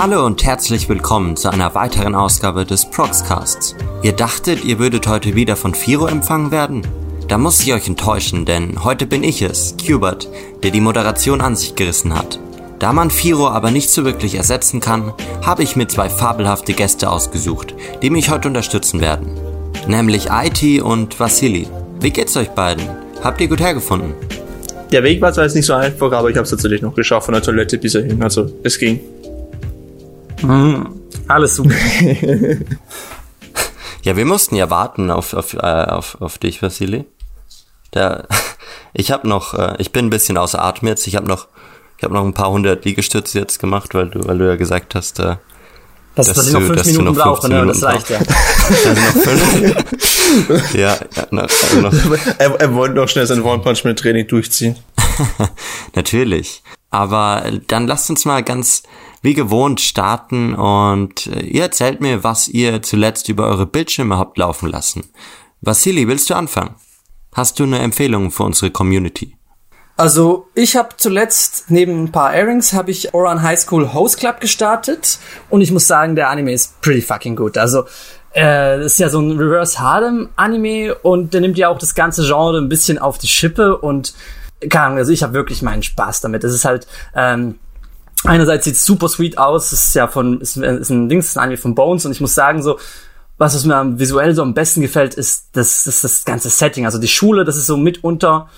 Hallo und herzlich willkommen zu einer weiteren Ausgabe des Proxcasts. Ihr dachtet, ihr würdet heute wieder von Firo empfangen werden? Da muss ich euch enttäuschen, denn heute bin ich es, Cubert, der die Moderation an sich gerissen hat. Da man Firo aber nicht so wirklich ersetzen kann, habe ich mir zwei fabelhafte Gäste ausgesucht, die mich heute unterstützen werden. Nämlich IT und Vasili. Wie geht's euch beiden? Habt ihr gut hergefunden? Der Weg war zwar jetzt nicht so einfach, aber ich habe es tatsächlich noch geschafft von der Toilette bis hierhin. Also es ging. Mhm. Alles super. ja, wir mussten ja warten auf, auf, äh, auf, auf dich, Vasili. Da, ich habe noch, äh, ich bin ein bisschen außer Atem jetzt. Ich habe noch, ich habe noch ein paar hundert Liegestütze jetzt gemacht, weil du, weil du ja gesagt hast, äh, dass, dass, dass ich noch fünf Minuten brauche, ne? Das reicht ja. ja, ja noch, also noch. Er, er wollte noch schnell sein One Punch Man Training durchziehen. Natürlich. Aber dann lasst uns mal ganz wie gewohnt starten und äh, ihr erzählt mir, was ihr zuletzt über eure Bildschirme habt laufen lassen. Vasili, willst du anfangen? Hast du eine Empfehlung für unsere Community? Also ich habe zuletzt neben ein paar Airings habe ich Oran High School Host Club gestartet und ich muss sagen, der Anime ist pretty fucking gut. Also äh, ist ja so ein Reverse Harlem Anime und der nimmt ja auch das ganze Genre ein bisschen auf die Schippe und keine Ahnung, also ich habe wirklich meinen Spaß damit. Es ist halt ähm, einerseits sieht super sweet aus, es ist ja von ist, ist ein Dings, ist ein Anime von Bones und ich muss sagen so was, was mir visuell so am besten gefällt, ist das, das, das ganze Setting. Also die Schule, das ist so mitunter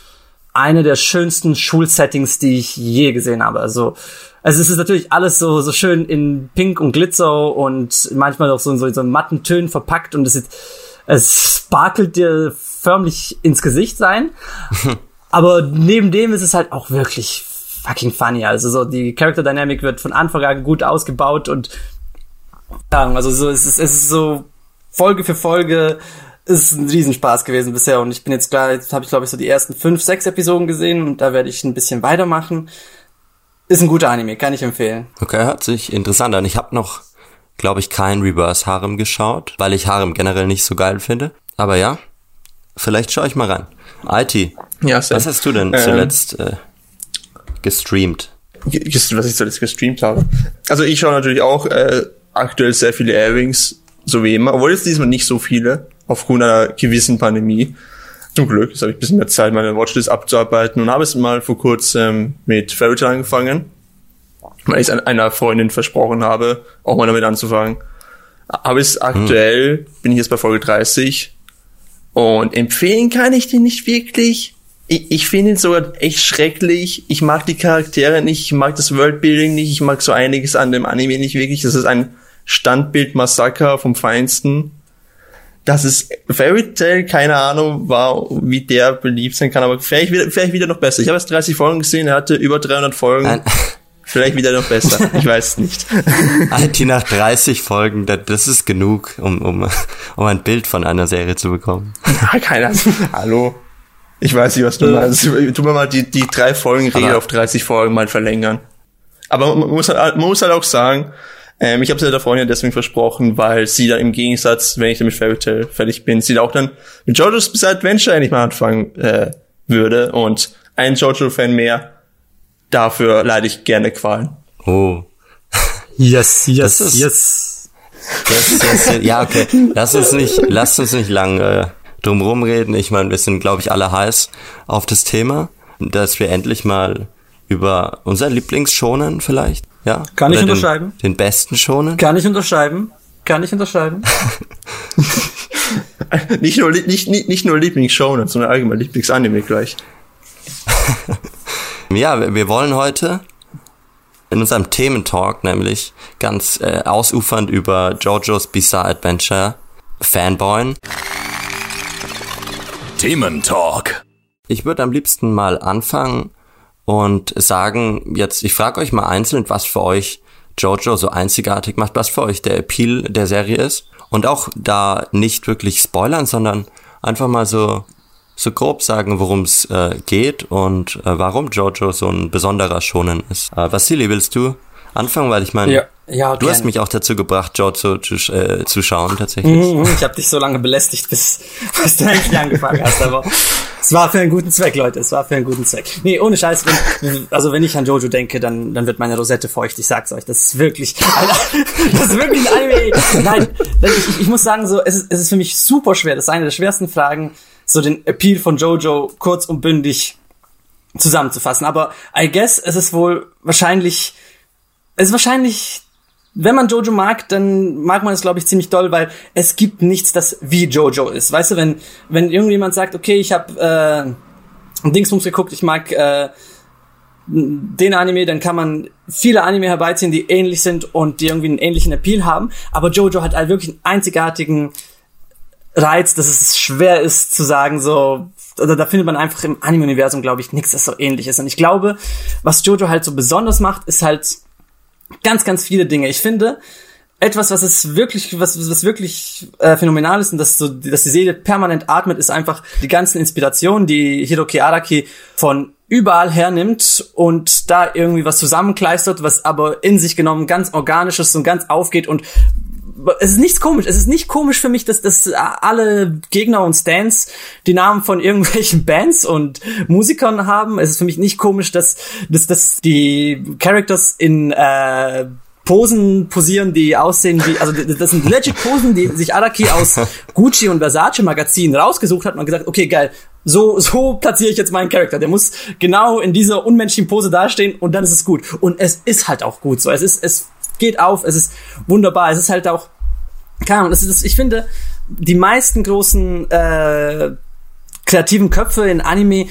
eine der schönsten Schulsettings, die ich je gesehen habe. Also, also es ist natürlich alles so, so schön in Pink und Glitzer und manchmal auch so in so, in so matten Tönen verpackt und es, ist, es sparkelt dir förmlich ins Gesicht sein. Aber neben dem ist es halt auch wirklich fucking funny. Also so die Character Dynamic wird von Anfang an gut ausgebaut und also so es ist, es ist so Folge für Folge ist ein Riesenspaß gewesen bisher und ich bin jetzt klar, jetzt habe ich glaube ich so die ersten fünf, sechs Episoden gesehen und da werde ich ein bisschen weitermachen. Ist ein guter Anime, kann ich empfehlen. Okay, hört sich interessant an. Ich habe noch, glaube ich, kein Reverse Harem geschaut, weil ich Harem generell nicht so geil finde. Aber ja, vielleicht schaue ich mal rein. IT, ja, was hast du denn ähm, zuletzt äh, gestreamt? Was ich zuletzt gestreamt habe? Also ich schaue natürlich auch äh, aktuell sehr viele Airings, so wie immer, obwohl jetzt diesmal nicht so viele aufgrund einer gewissen Pandemie. Zum Glück, jetzt habe ich ein bisschen mehr Zeit, meine Watchlist abzuarbeiten und habe es mal vor kurzem mit Fairy Tail angefangen, weil ich es einer Freundin versprochen habe, auch mal damit anzufangen. Aber es aktuell, hm. bin ich jetzt bei Folge 30 und empfehlen kann ich den nicht wirklich. Ich, ich finde ihn sogar echt schrecklich. Ich mag die Charaktere nicht, ich mag das Worldbuilding nicht, ich mag so einiges an dem Anime nicht wirklich. Das ist ein Standbild-Massaker vom Feinsten dass es Fairy Tail, keine Ahnung, war, wie der beliebt sein kann, aber vielleicht wieder, vielleicht wieder noch besser. Ich habe erst 30 Folgen gesehen, er hatte über 300 Folgen. Nein. Vielleicht wieder noch besser. Ich weiß es nicht. IT nach 30 Folgen, das ist genug, um, um, um ein Bild von einer Serie zu bekommen. Keine Ahnung. Hallo. Ich weiß nicht, was du meinst. Tu mir mal die, die drei Folgen Regel auf 30 Folgen mal verlängern. Aber man muss halt, man muss halt auch sagen, ähm, ich habe es ja der Freundin deswegen versprochen, weil sie dann im Gegensatz, wenn ich dann mit Fairy Tail fertig bin, sie da auch dann mit JoJo's Bizarre Adventure endlich mal anfangen äh, würde. Und ein JoJo-Fan mehr, dafür leide ich gerne Qualen. Oh. Yes, yes, ist, yes. yes, yes. Ja, okay. Lass uns nicht, lass uns nicht lang äh, drum rumreden. Ich meine, wir sind, glaube ich, alle heiß auf das Thema, dass wir endlich mal über unser Lieblingsschonen vielleicht ja? Kann ich unterschreiben? Den, den besten schonen? Kann ich unterschreiben? Kann ich unterschreiben? nicht nur, nicht, nicht, nicht nur Lieblingsshonen, sondern allgemein Lieblingsanime gleich. ja, wir, wir wollen heute in unserem Thementalk nämlich ganz äh, ausufernd über JoJo's Bizarre Adventure fanboyen. Thementalk. Ich würde am liebsten mal anfangen und sagen jetzt, ich frage euch mal einzeln, was für euch Jojo so einzigartig macht, was für euch der Appeal der Serie ist. Und auch da nicht wirklich spoilern, sondern einfach mal so, so grob sagen, worum es äh, geht und äh, warum Jojo so ein besonderer Schonen ist. Äh, Vasili, willst du anfangen? Weil ich meine, ja, Ja, Du hast mich auch dazu gebracht, Jojo zu, äh, zu schauen, tatsächlich. Mhm, ich habe dich so lange belästigt, bis, bis du endlich angefangen hast, aber es war für einen guten Zweck, Leute, es war für einen guten Zweck. Nee, ohne Scheiß, wenn, also wenn ich an Jojo denke, dann, dann wird meine Rosette feucht, ich sag's euch, das ist wirklich, das ist wirklich ein Anime. Nein, ich, ich muss sagen, so, es ist, es ist für mich super schwer, das ist eine der schwersten Fragen, so den Appeal von Jojo kurz und bündig zusammenzufassen. Aber I guess es ist wohl wahrscheinlich, es ist wahrscheinlich, wenn man Jojo mag, dann mag man es, glaube ich, ziemlich doll, weil es gibt nichts, das wie Jojo ist. Weißt du, wenn, wenn irgendjemand sagt, okay, ich habe äh, Dingsbums geguckt, ich mag äh, den Anime, dann kann man viele Anime herbeiziehen, die ähnlich sind und die irgendwie einen ähnlichen Appeal haben. Aber Jojo hat halt wirklich einen einzigartigen Reiz, dass es schwer ist zu sagen, so, oder da findet man einfach im Anime-Universum, glaube ich, nichts, das so ähnlich ist. Und ich glaube, was Jojo halt so besonders macht, ist halt ganz, ganz viele Dinge. Ich finde, etwas, was es wirklich, was, was wirklich äh, phänomenal ist und dass so, dass die Seele permanent atmet, ist einfach die ganzen Inspirationen, die Hiroki Araki von überall hernimmt und da irgendwie was zusammenkleistert, was aber in sich genommen ganz organisch ist und ganz aufgeht und es ist nichts komisch. Es ist nicht komisch für mich, dass, dass alle Gegner und Stands die Namen von irgendwelchen Bands und Musikern haben. Es ist für mich nicht komisch, dass, dass, dass die Characters in äh, Posen posieren, die aussehen wie, also das sind legit Posen, die sich Araki aus Gucci und Versace Magazinen rausgesucht hat und gesagt, okay, geil, so, so platziere ich jetzt meinen Charakter. Der muss genau in dieser unmenschlichen Pose dastehen und dann ist es gut. Und es ist halt auch gut so. Es ist, es geht auf, es ist wunderbar, es ist halt auch, keine Ahnung, das ist, ich finde, die meisten großen äh, kreativen Köpfe in Anime,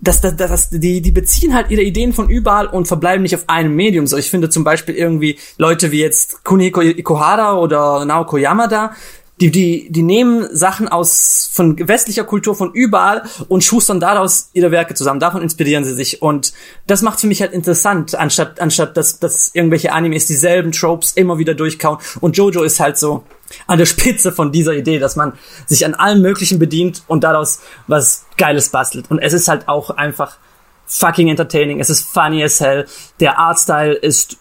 das, das, das, die, die beziehen halt ihre Ideen von überall und verbleiben nicht auf einem Medium. So, ich finde zum Beispiel irgendwie Leute wie jetzt Kunihiko Ikuhara oder Naoko Yamada, die, die, die nehmen Sachen aus von westlicher Kultur von überall und schustern daraus ihre Werke zusammen. Davon inspirieren sie sich. Und das macht für mich halt interessant, anstatt, anstatt dass, dass irgendwelche Animes dieselben Tropes immer wieder durchkauen. Und Jojo ist halt so an der Spitze von dieser Idee, dass man sich an allem Möglichen bedient und daraus was Geiles bastelt. Und es ist halt auch einfach fucking entertaining. Es ist funny as hell. Der Artstyle ist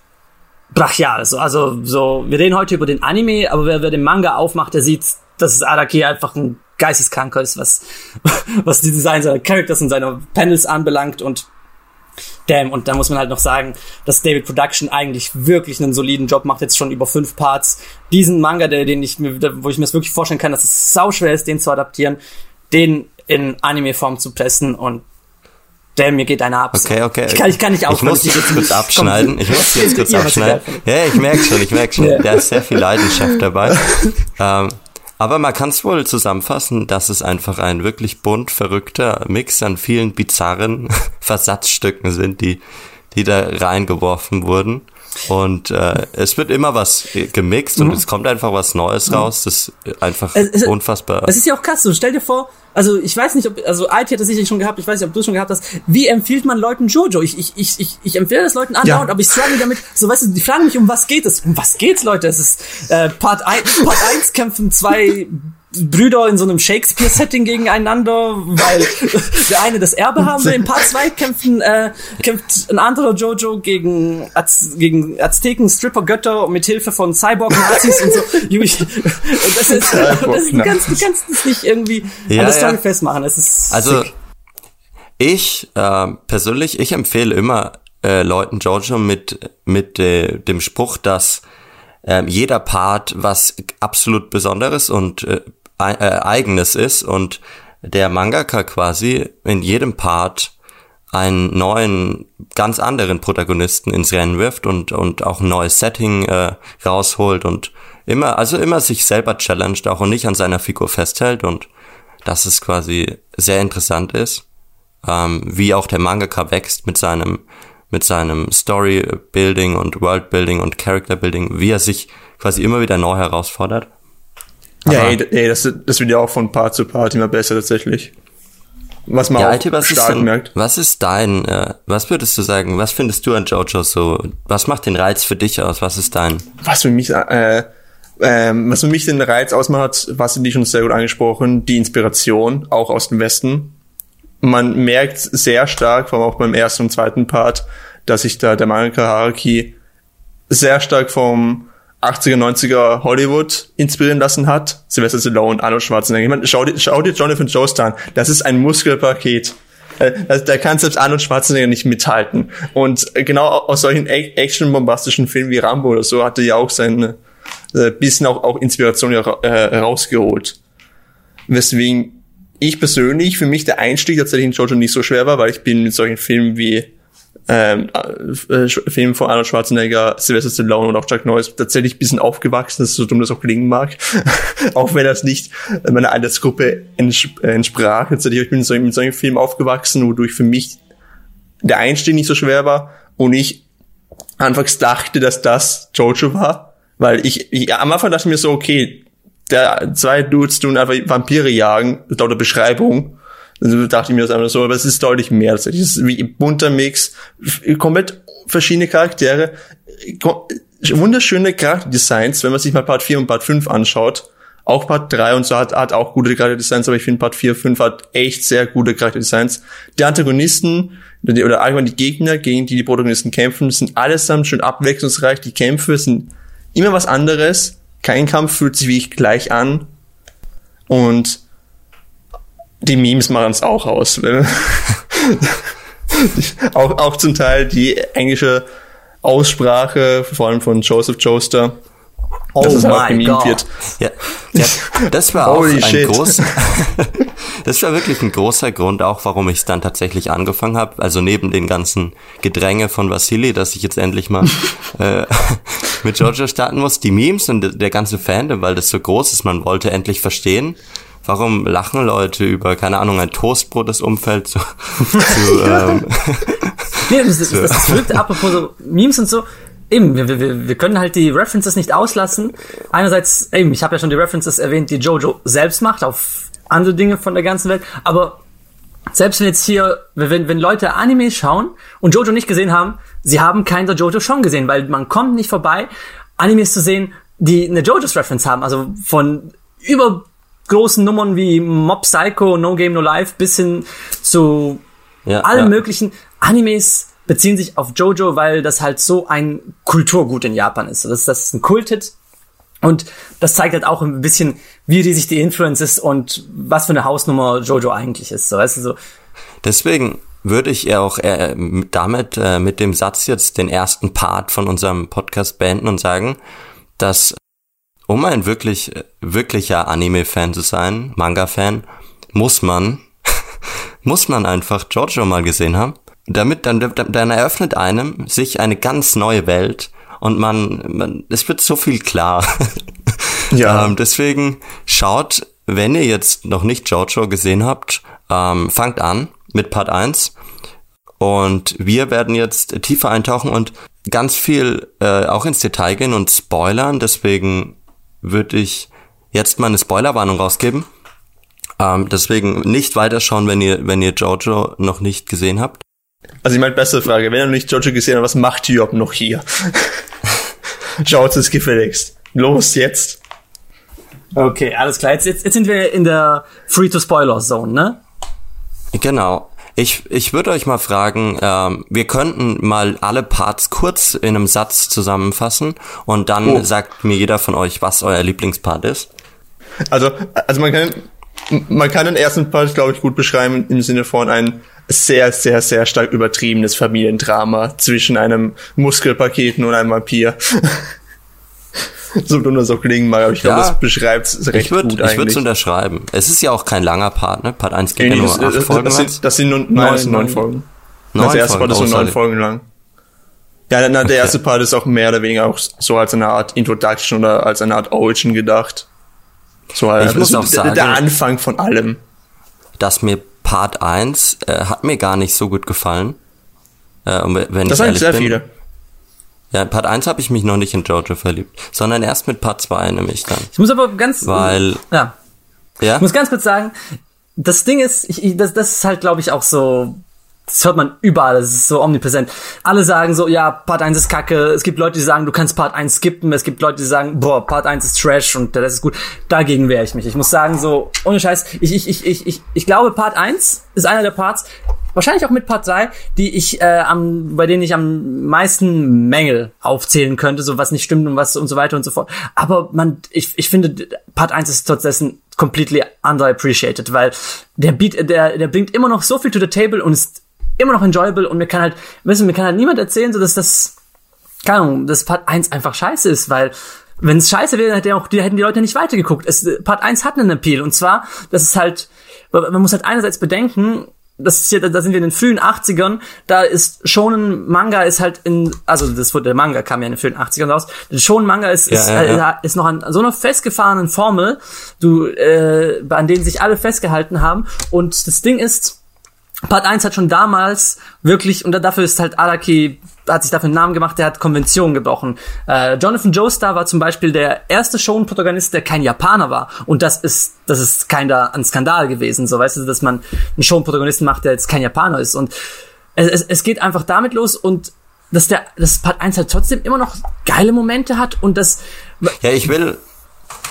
brachial. So, also so, wir reden heute über den Anime, aber wer, wer den Manga aufmacht, der sieht, dass Araki einfach ein Geisteskranker ist, was, was die Design seiner Characters und seiner Panels anbelangt und damn, und da muss man halt noch sagen, dass David Production eigentlich wirklich einen soliden Job macht, jetzt schon über fünf Parts. Diesen Manga, der, den ich mir, wo ich mir das wirklich vorstellen kann, dass es sau schwer ist, den zu adaptieren, den in Anime-Form zu pressen und Damn, mir geht einer ab. Okay, okay. Ich kann, ich kann nicht aufhören. Ich muss jetzt kurz abschneiden. Ich muss jetzt kurz abschneiden. Ja, ich merke schon, ich merke schon. Yeah. Da ist sehr viel Leidenschaft dabei. ähm, aber man kann es wohl zusammenfassen, dass es einfach ein wirklich bunt verrückter Mix an vielen bizarren Versatzstücken sind, die, die da reingeworfen wurden. Und äh, es wird immer was gemixt mhm. und es kommt einfach was Neues raus. Das ist einfach es, es, unfassbar. Es ist ja auch krass. So, stell dir vor, also ich weiß nicht, ob, also IT hat das sicherlich schon gehabt, ich weiß nicht, ob du es schon gehabt hast. Wie empfiehlt man Leuten Jojo? Ich, ich, ich, ich, ich empfehle das Leuten andauernd, ja. aber ich struggle damit. So, weißt du, die fragen mich, um was geht es? Um was geht's, Leute? Es ist äh, Part 1, Part 1 kämpfen zwei Brüder in so einem Shakespeare-Setting gegeneinander, weil der eine das Erbe haben will. In Part 2 kämpfen, äh, kämpft ein anderer Jojo gegen, Az gegen Azteken, Stripper-Götter mit Hilfe von Cyborg-Nazis und so. das ist, das ist, du, kannst, du kannst es nicht irgendwie ja, an der Story ja. festmachen. Es ist also, sick. ich äh, persönlich, ich empfehle immer äh, Leuten Jojo mit, mit äh, dem Spruch, dass äh, jeder Part was absolut Besonderes und äh, äh, eigenes ist und der Mangaka quasi in jedem Part einen neuen, ganz anderen Protagonisten ins Rennen wirft und, und auch ein neues Setting äh, rausholt und immer, also immer sich selber challenged auch und nicht an seiner Figur festhält und dass es quasi sehr interessant ist, ähm, wie auch der Mangaka wächst mit seinem, mit seinem Story-Building und World-Building und Character-Building, wie er sich quasi immer wieder neu herausfordert. Ja, ey, ey, das, das wird ja auch von Part zu Part immer besser tatsächlich. Was man ja, Alter, was stark denn, merkt. Was ist dein, äh, was würdest du sagen, was findest du an Jojo so, was macht den Reiz für dich aus, was ist dein? Was für mich, äh, äh, was für mich den Reiz ausmacht, was sind die schon sehr gut angesprochen, die Inspiration, auch aus dem Westen. Man merkt sehr stark, vor allem auch beim ersten und zweiten Part, dass sich da der Mangaka Haraki sehr stark vom 80er, 90er Hollywood inspirieren lassen hat. Sylvester Stallone, Arnold Schwarzenegger. Ich meine, schau dir, schau dir Jonathan Joestar an. Das ist ein Muskelpaket. Äh, Da kann selbst Arnold Schwarzenegger nicht mithalten. Und genau aus solchen action-bombastischen Filmen wie Rambo oder so hatte ja auch seine äh, bisschen auch, auch Inspiration äh, rausgeholt. Weswegen ich persönlich für mich der Einstieg tatsächlich in Jojo nicht so schwer war, weil ich bin mit solchen Filmen wie ähm, äh, Filmen von Arnold Schwarzenegger, Sylvester Stallone und auch Chuck Norris tatsächlich ein bisschen aufgewachsen, ist so dumm das auch klingen mag. auch wenn das nicht meiner Altersgruppe entsp entsprach. Tatsächlich, ich bin so, mit solchen Filmen aufgewachsen, wodurch für mich der Einstieg nicht so schwer war und ich anfangs dachte, dass das Jojo war, weil ich, ich am Anfang dachte ich mir so, okay, der zwei Dudes tun einfach Vampire jagen, laut der Beschreibung. Also dachte ich mir das einfach so, aber es ist deutlich mehr. Es ist wie ein bunter Mix, komplett verschiedene Charaktere, wunderschöne Charakterdesigns, wenn man sich mal Part 4 und Part 5 anschaut. Auch Part 3 und so hat, hat auch gute Charakterdesigns, aber ich finde Part 4, 5 hat echt sehr gute Charakterdesigns. Die Antagonisten oder allgemein die Gegner, gegen die die Protagonisten kämpfen, sind allesamt schön abwechslungsreich. Die Kämpfe sind immer was anderes. Kein Kampf fühlt sich wie ich gleich an. Und die Memes machen es auch aus. auch, auch zum Teil die englische Aussprache, vor allem von Joseph Joester. Oh das God. Wird. Ja, ja, das war auch ein großer, das war wirklich ein großer Grund auch, warum ich es dann tatsächlich angefangen habe. Also neben den ganzen Gedränge von Vasili, dass ich jetzt endlich mal äh, mit Giorgio starten muss, die Memes und der ganze Fandom, weil das so groß ist, man wollte endlich verstehen, warum lachen Leute über, keine Ahnung, ein Toastbrot, das umfällt zu, zu ähm, nee, das, das, das, wirkt, apropos so Memes und so, eben, wir, wir, wir können halt die References nicht auslassen. Einerseits, eben, ich habe ja schon die References erwähnt, die Jojo selbst macht auf andere Dinge von der ganzen Welt, aber selbst wenn jetzt hier, wenn, wenn Leute Anime schauen und Jojo nicht gesehen haben, sie haben keinen Jojo schon gesehen, weil man kommt nicht vorbei, Animes zu sehen, die eine Jojo's Reference haben, also von über großen Nummern wie Mob Psycho, No Game No Life bis hin zu ja, allen ja. möglichen Animes beziehen sich auf Jojo, weil das halt so ein Kulturgut in Japan ist. Das, das ist ein Kulthit. Und das zeigt halt auch ein bisschen, wie riesig die Influence ist und was für eine Hausnummer Jojo eigentlich ist. So, weißt du, so. Deswegen würde ich ja auch äh, damit äh, mit dem Satz jetzt den ersten Part von unserem Podcast beenden und sagen, dass um ein wirklich, wirklicher Anime-Fan zu sein, Manga-Fan, muss man, muss man einfach Giorgio mal gesehen haben. Damit, dann, dann eröffnet einem sich eine ganz neue Welt und man, man es wird so viel klar. Ja. ähm, deswegen schaut, wenn ihr jetzt noch nicht Giorgio gesehen habt, ähm, fangt an mit Part 1 und wir werden jetzt tiefer eintauchen und ganz viel äh, auch ins Detail gehen und spoilern. Deswegen würde ich jetzt mal eine Spoilerwarnung rausgeben. Ähm, deswegen nicht weiterschauen, wenn ihr, wenn ihr Jojo noch nicht gesehen habt. Also ich meine, beste Frage, wenn ihr noch nicht Jojo gesehen habt, was macht Job noch hier? Schaut es gefälligst. Los, jetzt. Okay, alles klar. Jetzt, jetzt, jetzt sind wir in der Free-to-Spoiler-Zone, ne? Genau. Ich, ich würde euch mal fragen, ähm, wir könnten mal alle Parts kurz in einem Satz zusammenfassen und dann oh. sagt mir jeder von euch, was euer Lieblingspart ist. Also, also man kann, man kann den ersten Part, glaube ich, gut beschreiben im Sinne von ein sehr, sehr, sehr stark übertriebenes Familiendrama zwischen einem Muskelpaketen und einem Vampir. so dumm das auch klingen mag, aber ich ja, glaube, das beschreibt es recht ich würd, gut eigentlich. Ich würde es unterschreiben. Es ist ja auch kein langer Part, ne? Part 1 geht nee, ja nur das, acht Folgen das, sind, das sind nur neun, neun, neun Folgen. Neun das erste Part ist so neun Folgen lang. Ja, na, der erste Part ist auch mehr oder weniger auch so als eine Art Introduction oder als eine Art Origin gedacht. So ich muss auch sagen, der Anfang von allem. Dass mir Part 1 äh, hat mir gar nicht so gut gefallen. Äh, wenn das sind sehr bin. viele. Ja, Part 1 habe ich mich noch nicht in Jojo verliebt, sondern erst mit Part 2 nämlich dann. Ich muss aber ganz weil ja. Ja. Ich muss ganz kurz sagen, das Ding ist, ich, ich, das, das ist halt glaube ich auch so das hört man überall, das ist so omnipräsent. Alle sagen so, ja, Part 1 ist kacke. Es gibt Leute, die sagen, du kannst Part 1 skippen. Es gibt Leute, die sagen, boah, Part 1 ist Trash und das ist gut. Dagegen wehre ich mich. Ich muss sagen, so, ohne Scheiß, ich, ich, ich, ich, ich, ich glaube, Part 1 ist einer der Parts, wahrscheinlich auch mit Part 3, die ich äh, am, bei denen ich am meisten Mängel aufzählen könnte, so was nicht stimmt und was und so weiter und so fort. Aber man, ich, ich finde, Part 1 ist trotzdem completely underappreciated, weil der Beat, der, der bringt immer noch so viel to the table und ist immer noch enjoyable und mir kann halt, wissen, mir kann halt niemand erzählen, so dass das, keine Ahnung, dass Part 1 einfach scheiße ist, weil wenn es scheiße wäre, hätte auch, die, hätten die Leute nicht weitergeguckt. Es, Part 1 hat einen Appeal und zwar, das ist halt, man muss halt einerseits bedenken, das ist ja, da sind wir in den frühen 80ern, da ist Shonen Manga ist halt in, also das wurde, der Manga kam ja in den frühen 80ern raus, der Shonen Manga ist, Ja, ist, ja, äh, ja. ist noch an so einer festgefahrenen Formel, du, äh, an denen sich alle festgehalten haben und das Ding ist, Part 1 hat schon damals wirklich, und dafür ist halt Araki, hat sich dafür einen Namen gemacht, der hat Konventionen gebrochen. Äh, Jonathan Joestar war zum Beispiel der erste Shonen-Protagonist, der kein Japaner war. Und das ist, das ist keiner ein Skandal gewesen, so weißt du, dass man einen Shonen-Protagonisten macht, der jetzt kein Japaner ist. Und es, es, es geht einfach damit los und dass der, dass Part 1 halt trotzdem immer noch geile Momente hat und das, Ja, ich will,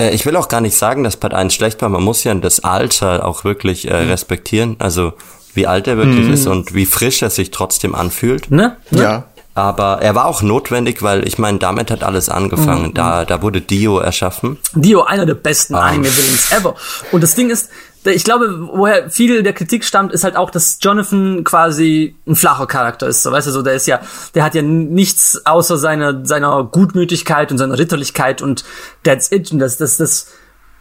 äh, ich will auch gar nicht sagen, dass Part 1 schlecht war. Man muss ja das Alter auch wirklich äh, Mhm. respektieren. Also, wie alt er wirklich ist und wie frisch er sich trotzdem anfühlt. ne? ne? Ja. Aber er war auch notwendig, weil ich meine, damit hat alles Mhm. angefangen. Da, da wurde Dio erschaffen. Dio, einer der besten Ah. Anime-Villains ever. Und das Ding ist, ich glaube, woher viel der Kritik stammt, ist halt auch, dass Jonathan quasi ein flacher Charakter ist. So, weißt du, so, der ist ja, der hat ja nichts außer seiner, seiner Gutmütigkeit und seiner Ritterlichkeit und that's it. Und das, das, das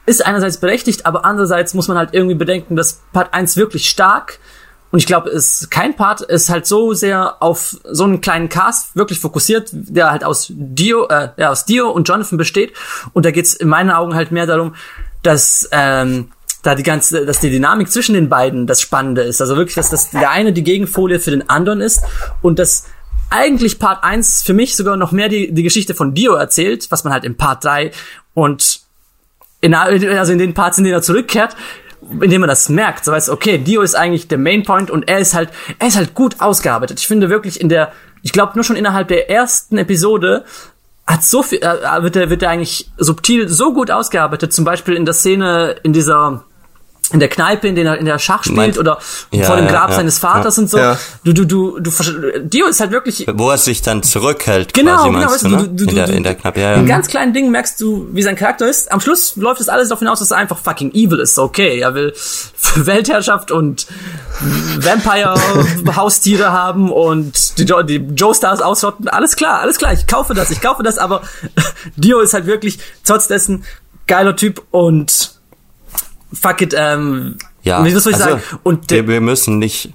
ist einerseits berechtigt, aber andererseits muss man halt irgendwie bedenken, dass Part 1 wirklich stark und ich glaube, es kein Part ist halt so sehr auf so einen kleinen Cast wirklich fokussiert, der halt aus Dio, äh, ja, aus Dio und Jonathan besteht. Und da geht's in meinen Augen halt mehr darum, dass ähm, da die ganze, dass die Dynamik zwischen den beiden das Spannende ist. Also wirklich, dass das der eine die Gegenfolie für den anderen ist und dass eigentlich Part 1 für mich sogar noch mehr die, die Geschichte von Dio erzählt, was man halt in Part 3 und in, also in den Parts, in denen er zurückkehrt, indem man das merkt, so weißt, okay, Dio ist eigentlich der Main Point und er ist halt, er ist halt gut ausgearbeitet. Ich finde wirklich in der, ich glaube nur schon innerhalb der ersten Episode hat so viel, äh, wird er, wird er eigentlich subtil so gut ausgearbeitet. Zum Beispiel in der Szene in dieser in der Kneipe, in der er in der Schach spielt Meint- oder Ja, vor dem Grab ja, seines Vaters und so. Du, du, du, du, Dio ist halt wirklich Wo er sich dann zurückhält, Genau, quasi, genau, du, du, ne? du- du- in, der, in der Knappe, ja, in ja. ganz kleinen Dingen merkst du, wie sein Charakter ist. Am Schluss läuft das alles darauf hinaus, dass er einfach fucking evil ist. Okay, er will Weltherrschaft und Vampire-Haustiere haben und die, Jo- die Joe-Stars ausrotten. Alles klar, alles klar, ich kaufe das, ich kaufe das, aber Dio ist halt wirklich trotz dessen geiler Typ und fuck it, ähm, Ja, was soll ich also, sagen? Und, wir, wir müssen nicht,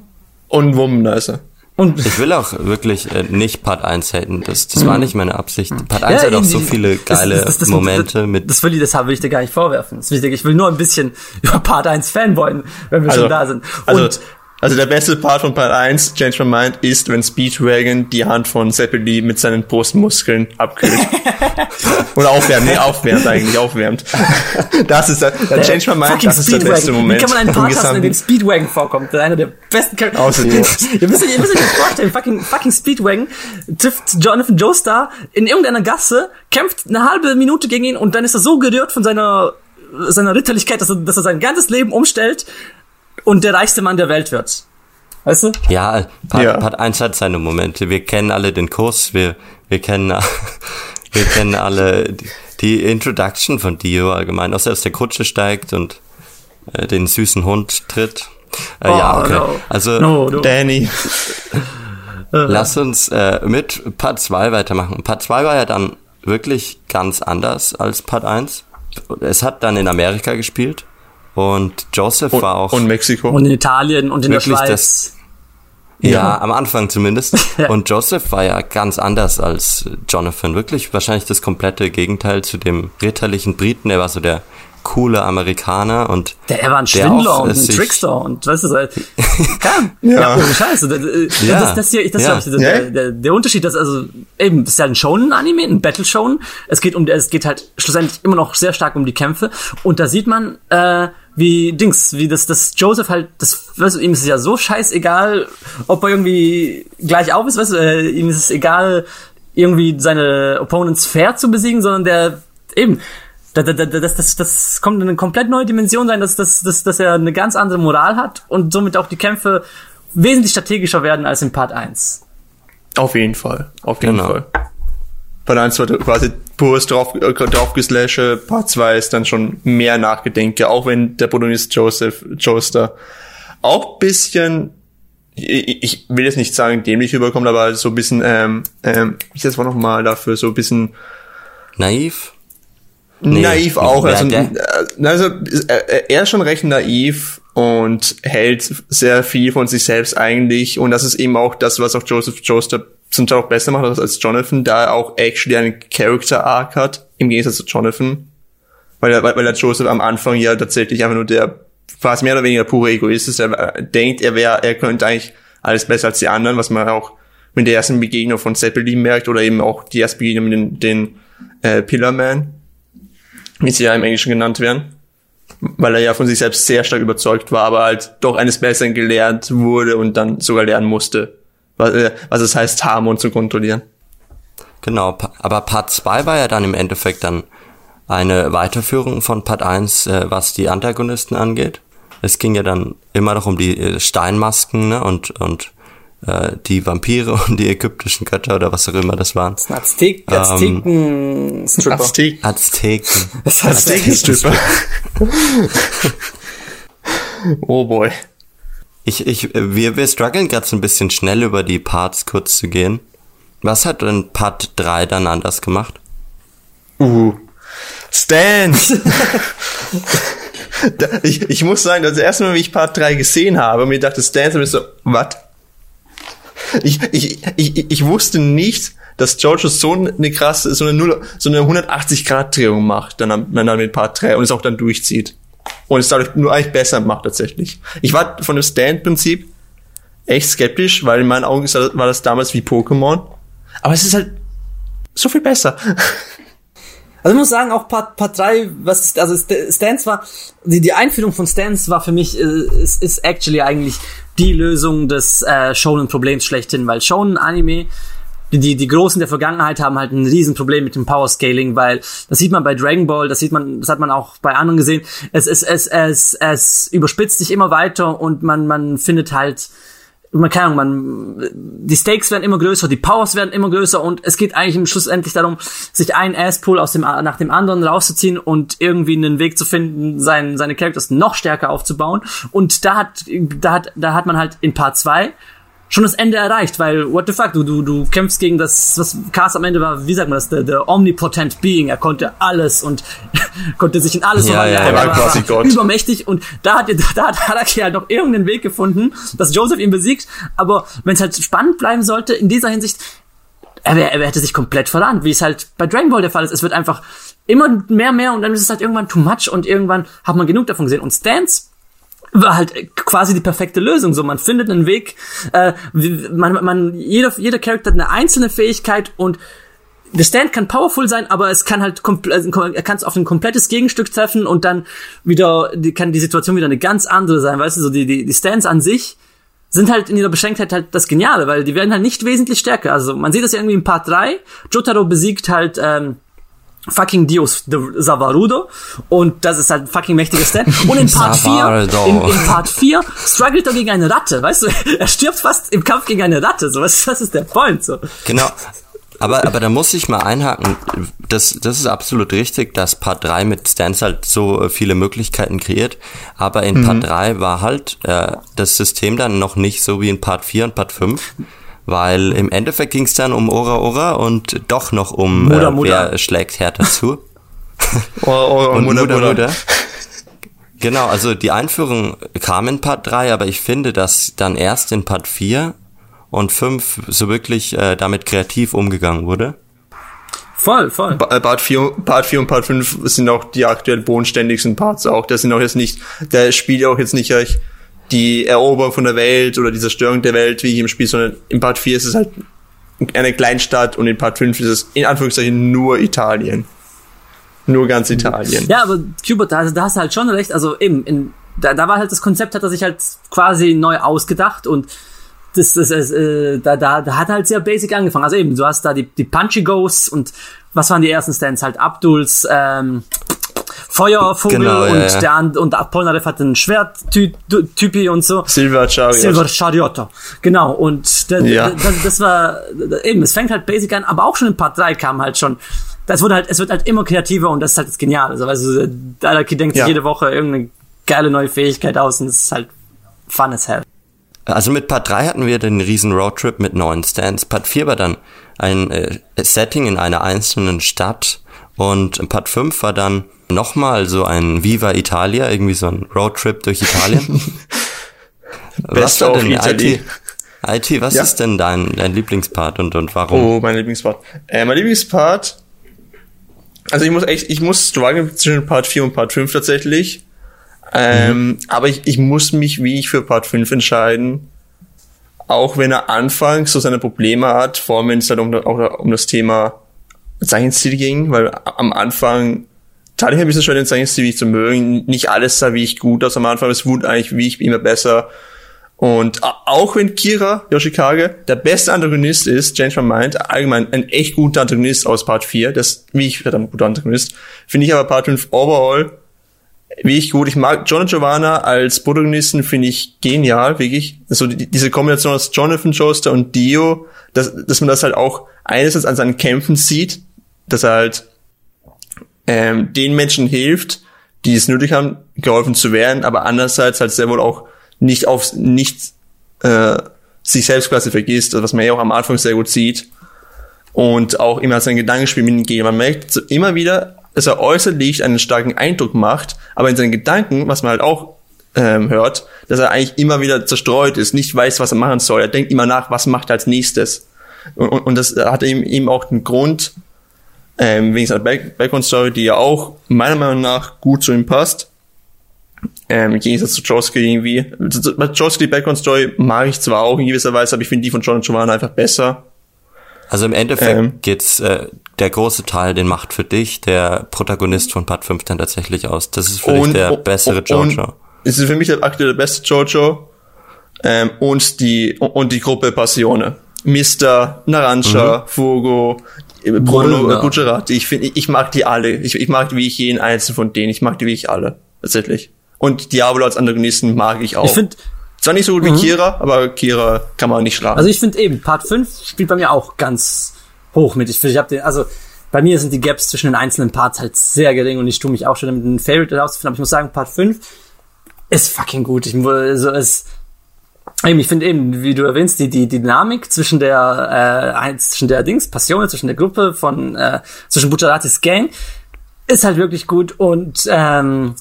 Und Womanizer. und ich will auch wirklich äh, nicht Part 1 haten, das, das war nicht meine Absicht. Part 1 hat auch so viele das- geile das- das- das- Momente das, mit Das will ich, deshalb will ich dir gar nicht vorwerfen. Das ist wichtig. Ich will nur ein bisschen über Part 1 fanboyen, wenn wir Also, schon da sind. also, Und also der beste Part von Part 1, Change My Mind, ist, wenn Speedwagon die Hand von Zeppeli mit seinen Brustmuskeln abkühlt. Oder aufwärmt, nee, aufwärmt eigentlich, aufwärmt. Das ist der, der Change My Mind, das ist der beste Speedwagon. Moment. Wie kann man einen Part hassen, in dem Speedwagon vorkommt? Der einer der besten Charaktere. Außerdem. ihr müsst euch, ihr müsst euch das vorstellen, fucking, fucking Speedwagon trifft Jonathan Joestar in irgendeiner Gasse, kämpft eine halbe Minute gegen ihn und dann ist er so gerührt von seiner, seiner Ritterlichkeit, dass er, dass er sein ganzes Leben umstellt und der reichste Mann der Welt wird. Weißt du? Ja, Part, Ja. Part 1 hat seine Momente. Wir kennen alle den Kurs, wir, wir kennen, wir kennen alle die, die Introduction von Dio allgemein, dass er aus der Kutsche steigt und äh, den süßen Hund tritt. Äh, ja, Oh, okay. no. Also No, no. Danny. lass uns äh, mit Part 2 weitermachen. Part 2 war ja dann wirklich ganz anders als Part 1. Es hat dann in Amerika gespielt und Joseph war auch Und Mexiko. Und in Italien und in der Schweiz. das- Ja, am Anfang zumindest. Ja. Und Joseph war ja ganz anders als Jonathan. Wirklich wahrscheinlich das komplette Gegenteil zu dem ritterlichen Briten. Er war so der coole Amerikaner und Der, er war ein Schwindler auch, und äh, ein Trickster und weißt du, so, ja. ja, ohne Scheiße. Das, das, Ja. das, das hier, das Ja. ist, ich, der, Ja. der, der Unterschied, dass also eben, das ist ja ein Shonen-Anime, ein Battle-Shonen. Es geht um, es geht halt schlussendlich immer noch sehr stark um die Kämpfe und da sieht man, äh, wie Dings, wie das, das Joseph halt, das, weißt du, ihm ist es ja so scheißegal, ob er irgendwie gleich auf ist, weißt du, äh, ihm ist es egal, irgendwie seine Opponents fair zu besiegen, sondern der eben da, da, da, das, das, das kommt in eine komplett neue Dimension sein, dass, dass, dass, dass er eine ganz andere Moral hat und somit auch die Kämpfe wesentlich strategischer werden als in Part 1. Auf jeden Fall. Auf jeden Genau. Fall. Part 1 war quasi pures drauf, äh, draufgeslashe, Part 2 ist dann schon mehr Nachgedenke, auch wenn der Protagonist Joseph, Joester auch bisschen, ich, ich will jetzt nicht sagen dämlich überkommt, aber so ein bisschen, ähm, ähm, ich das war noch mal dafür, so ein bisschen Naiv? Nee, naiv auch. Also, äh, also äh, er ist schon recht naiv und hält sehr viel von sich selbst eigentlich. Und das ist eben auch das, was auch Joseph Joestar zum Teil auch besser macht als- Jonathan, da er auch actually einen Character Arc hat, im Gegensatz zu Jonathan. Weil er, weil weil er Joseph am Anfang ja tatsächlich einfach nur der fast mehr oder weniger pure Egoist ist. Er denkt, er wäre, er könnte eigentlich alles besser als die anderen, was man auch mit der ersten Begegnung von Zeppelin merkt oder eben auch die erste Begegnung mit den, den äh, Pillarman, wie sie ja im Englischen genannt werden. Weil er ja von sich selbst sehr stark überzeugt war, aber halt doch eines Besseren gelehrt wurde und dann sogar lernen musste, was, äh, was es heißt, Harmon zu kontrollieren. Genau, aber Part 2 war ja dann im Endeffekt dann eine Weiterführung von Part 1, äh, was die Antagonisten angeht. Es ging ja dann immer noch um die äh, Steinmasken ne? und, und äh, die Vampire und die ägyptischen Götter oder was auch immer das waren. Das Aztek, Ähm, Azteken-Stripper. Aztek. Azteken. Das Aztekenstripper. oh boy. Ich, ich, wir, wir strugglen gerade so ein bisschen schnell über die Parts kurz zu gehen. Was hat denn Part 3 dann anders gemacht? Uh. Stans! Da- ich, ich muss sagen, das erste Mal, wie ich Part 3 gesehen habe, mir dachte Stans, und ich so, was? Ich, ich, ich, ich wusste nicht, dass Giorgio so eine krasse, so eine, 0, so eine 180-Grad-Drehung macht, dann, dann mit Part 3 und es auch dann durchzieht. Und es dadurch nur eigentlich besser macht, tatsächlich. Ich war von dem Stand-Prinzip echt skeptisch, weil in meinen Augen war das damals wie Pokémon. Aber es ist halt so viel besser. Also ich muss sagen, auch Part, Part 3, was also St- Stance war, die, die Einführung von Stance war für mich, äh, ist, ist actually eigentlich die Lösung des äh, Shonen-Problems schlechthin, weil Shonen-Anime, die, die, Großen der Vergangenheit haben halt ein Riesenproblem mit dem Power-Scaling, weil das sieht man bei Dragon Ball, das sieht man, das hat man auch bei anderen gesehen, es, es, es, es, es überspitzt sich immer weiter und man, man findet halt, man Ahnung, man, die Stakes werden immer größer, die Powers werden immer größer und es geht eigentlich im Schluss endlich darum, sich einen Asspool aus dem, nach dem anderen rauszuziehen und irgendwie einen Weg zu finden, sein, seine Characters noch stärker aufzubauen. Und da hat, da hat, da hat man halt in Part 2 schon das Ende erreicht, weil, what the fuck, du, du, du kämpfst gegen das, was Cast am Ende war, wie sagt man das, der, der omnipotent Being, er konnte alles und konnte sich in alles Ja, ja, Er war quasi Gott. übermächtig und da hat, da hat Haraki halt noch irgendeinen Weg gefunden, dass Joseph ihn besiegt, aber wenn es halt spannend bleiben sollte, in dieser Hinsicht, er, wär, er hätte sich komplett verrannt, wie es halt bei Dragon Ball der Fall ist. Es wird einfach immer mehr, mehr und dann ist es halt irgendwann too much und irgendwann hat man genug davon gesehen. Und Stance war halt quasi die perfekte Lösung. So, man findet einen Weg, äh, man, man, jeder, jeder Charakter hat eine einzelne Fähigkeit und der Stand kann powerful sein, aber es kann halt also er kann es auf ein komplettes Gegenstück treffen und dann wieder die, kann die Situation wieder eine ganz andere sein, weißt du, so die die, die Stands an sich sind halt in ihrer Beschränktheit halt das Geniale, weil die werden halt nicht wesentlich stärker. Also man sieht das ja irgendwie in Part 3. Jotaro besiegt halt ähm, fucking Dios de Savarudo und das ist halt ein fucking mächtiger Stand. Und in Part 4, Savarudo. in, in Part 4 struggelt er gegen eine Ratte, weißt du? Er stirbt fast im Kampf gegen eine Ratte, so was, was ist der Point so? Genau. Aber, aber da muss ich mal einhaken. Das, das ist absolut richtig, dass Part 3 mit Stans halt so äh, viele Möglichkeiten kreiert. Aber in Part 3 war halt äh, das System dann noch nicht so wie in Part 4 und Part 5. Weil im Endeffekt ging es dann um Ora Ora und doch noch um Muda, äh, Muda. wer schlägt härter zu. Oh, oh, und Mutter, Muda, Mutter. Muda. Genau, also die Einführung kam in Part 3, aber ich finde, dass dann erst in Part 4 und 5 so wirklich äh, damit kreativ umgegangen wurde. Voll, voll. Ba- äh, Part 4, Part 4 und Part 5 sind auch die aktuell bodenständigsten Parts auch. Das sind auch jetzt nicht, der spielt auch jetzt nicht euch die Eroberung von der Welt oder die Zerstörung der Welt wie hier im Spiel, sondern in Part 4 ist es halt eine Kleinstadt und in Part 5 ist es in Anführungszeichen nur Italien. Nur ganz Italien. Ja, aber Hubert, da, da hast du halt schon recht. Also eben, in, da, da war halt das Konzept, hat er sich halt quasi neu ausgedacht und das, das, das äh, da, da, da hat halt sehr basic angefangen. Also eben, du hast da die, die Punchy Ghosts und was waren die ersten Stands? Halt Abduls, ähm, Feuervogel Genau, ja, und ja. der and- und Apollinareff hat einen Schwerttypi und so. Silver Chariot. Silver Chariotto. Genau, und da, Ja. da, das, das war eben, es fängt halt basic an, aber auch schon in Part 3 kam halt schon. Das wurde halt, es wird halt immer kreativer und das ist halt das Geniale. Also, weißt du, der Anarchy denkt sich Ja. jede Woche irgendeine geile neue Fähigkeit aus und es ist halt fun as hell. Also mit Part 3 hatten wir den riesen Roadtrip mit neuen Stands. Part 4 war dann ein äh, Setting in einer einzelnen Stadt. Und Part 5 war dann nochmal so ein Viva Italia, irgendwie so ein Roadtrip durch Italien. Best of Italy. IT, IT, was Ja. ist denn dein, dein Lieblingspart und, und warum? Oh, mein Lieblingspart. Äh, mein Lieblingspart. Also ich muss echt, ich muss strugglen zwischen Part 4 und Part 5 tatsächlich. Ähm, aber ich, ich muss mich wie ich für Part 5 entscheiden. Auch wenn er anfangs so seine Probleme hat, vor allem wenn es halt um, auch um das Thema Science City ging, weil am Anfang tat ich ein bisschen schwer, den Science City zu mögen. Nicht alles sah wie ich gut aus am Anfang, es wurde eigentlich wie ich immer besser. Und auch wenn Kira Yoshikage der beste Antagonist ist, Change My Mind, allgemein ein echt guter Antagonist aus Part 4, das, wie ich verdammt guter Antagonist, finde ich aber Part 5 overall, wie ich gut, ich mag John und Giovanna als Protagonisten, finde ich genial, wirklich. Also die, diese Kombination aus Jonathan Joestar und Dio, dass, dass man das halt auch einerseits an seinen Kämpfen sieht, dass er halt ähm, den Menschen hilft, die es nötig haben, geholfen zu werden, aber andererseits halt sehr wohl auch nicht auf nicht äh, sich selbst quasi vergisst, also was man ja auch am Anfang sehr gut sieht und auch immer sein Gedankenspiel mit ihm geht. Man merkt immer wieder, dass er äußerlich einen starken Eindruck macht, aber in seinen Gedanken, was man halt auch ähm, hört, dass er eigentlich immer wieder zerstreut ist, nicht weiß, was er machen soll. Er denkt immer nach, was macht er als nächstes. Und, und, und das hat ihm, ihm auch den Grund, ähm, wegen seiner Back Background-Story, die ja auch meiner Meinung nach gut zu ihm passt. Ähm, Im Gegensatz zu Josky irgendwie. Bei Josky die Background-Story mag ich zwar auch in gewisser Weise, aber ich finde die von John und Giovanna einfach besser. Also im Endeffekt Ähm. geht's, äh, der große Teil, den macht für dich der Protagonist von Part 5 dann tatsächlich aus. Das ist für dich der bessere Jojo. Und es ist für mich der aktuell der beste Jojo. Ähm, und die, und die Gruppe Passione. Mr. Narancia, Fugo, Bruno Brüller. Gujarati. Ich finde, ich mag die alle. Ich, ich mag wie ich jeden einzelnen von denen. Ich mag die wie ich alle. Tatsächlich. Und Diablo als Antagonisten mag ich auch. Ich finde, Zwar nicht so gut wie Kira, aber Kira kann man nicht schlagen. also ich finde eben, Part 5 spielt bei mir auch ganz hoch mit. Ich finde, ich habe den, also bei mir sind die Gaps zwischen den einzelnen Parts halt sehr gering und ich tue mich auch schon damit einen Favorite herauszufinden, aber ich muss sagen, Part 5 ist fucking gut. Ich, also es, eben, ich finde eben, wie du erwähnst, die, die Dynamik zwischen der, äh, eins- zwischen der Dings, Passione, zwischen der Gruppe von, äh, zwischen Bucciaratis Gang, ist halt wirklich gut und, ähm,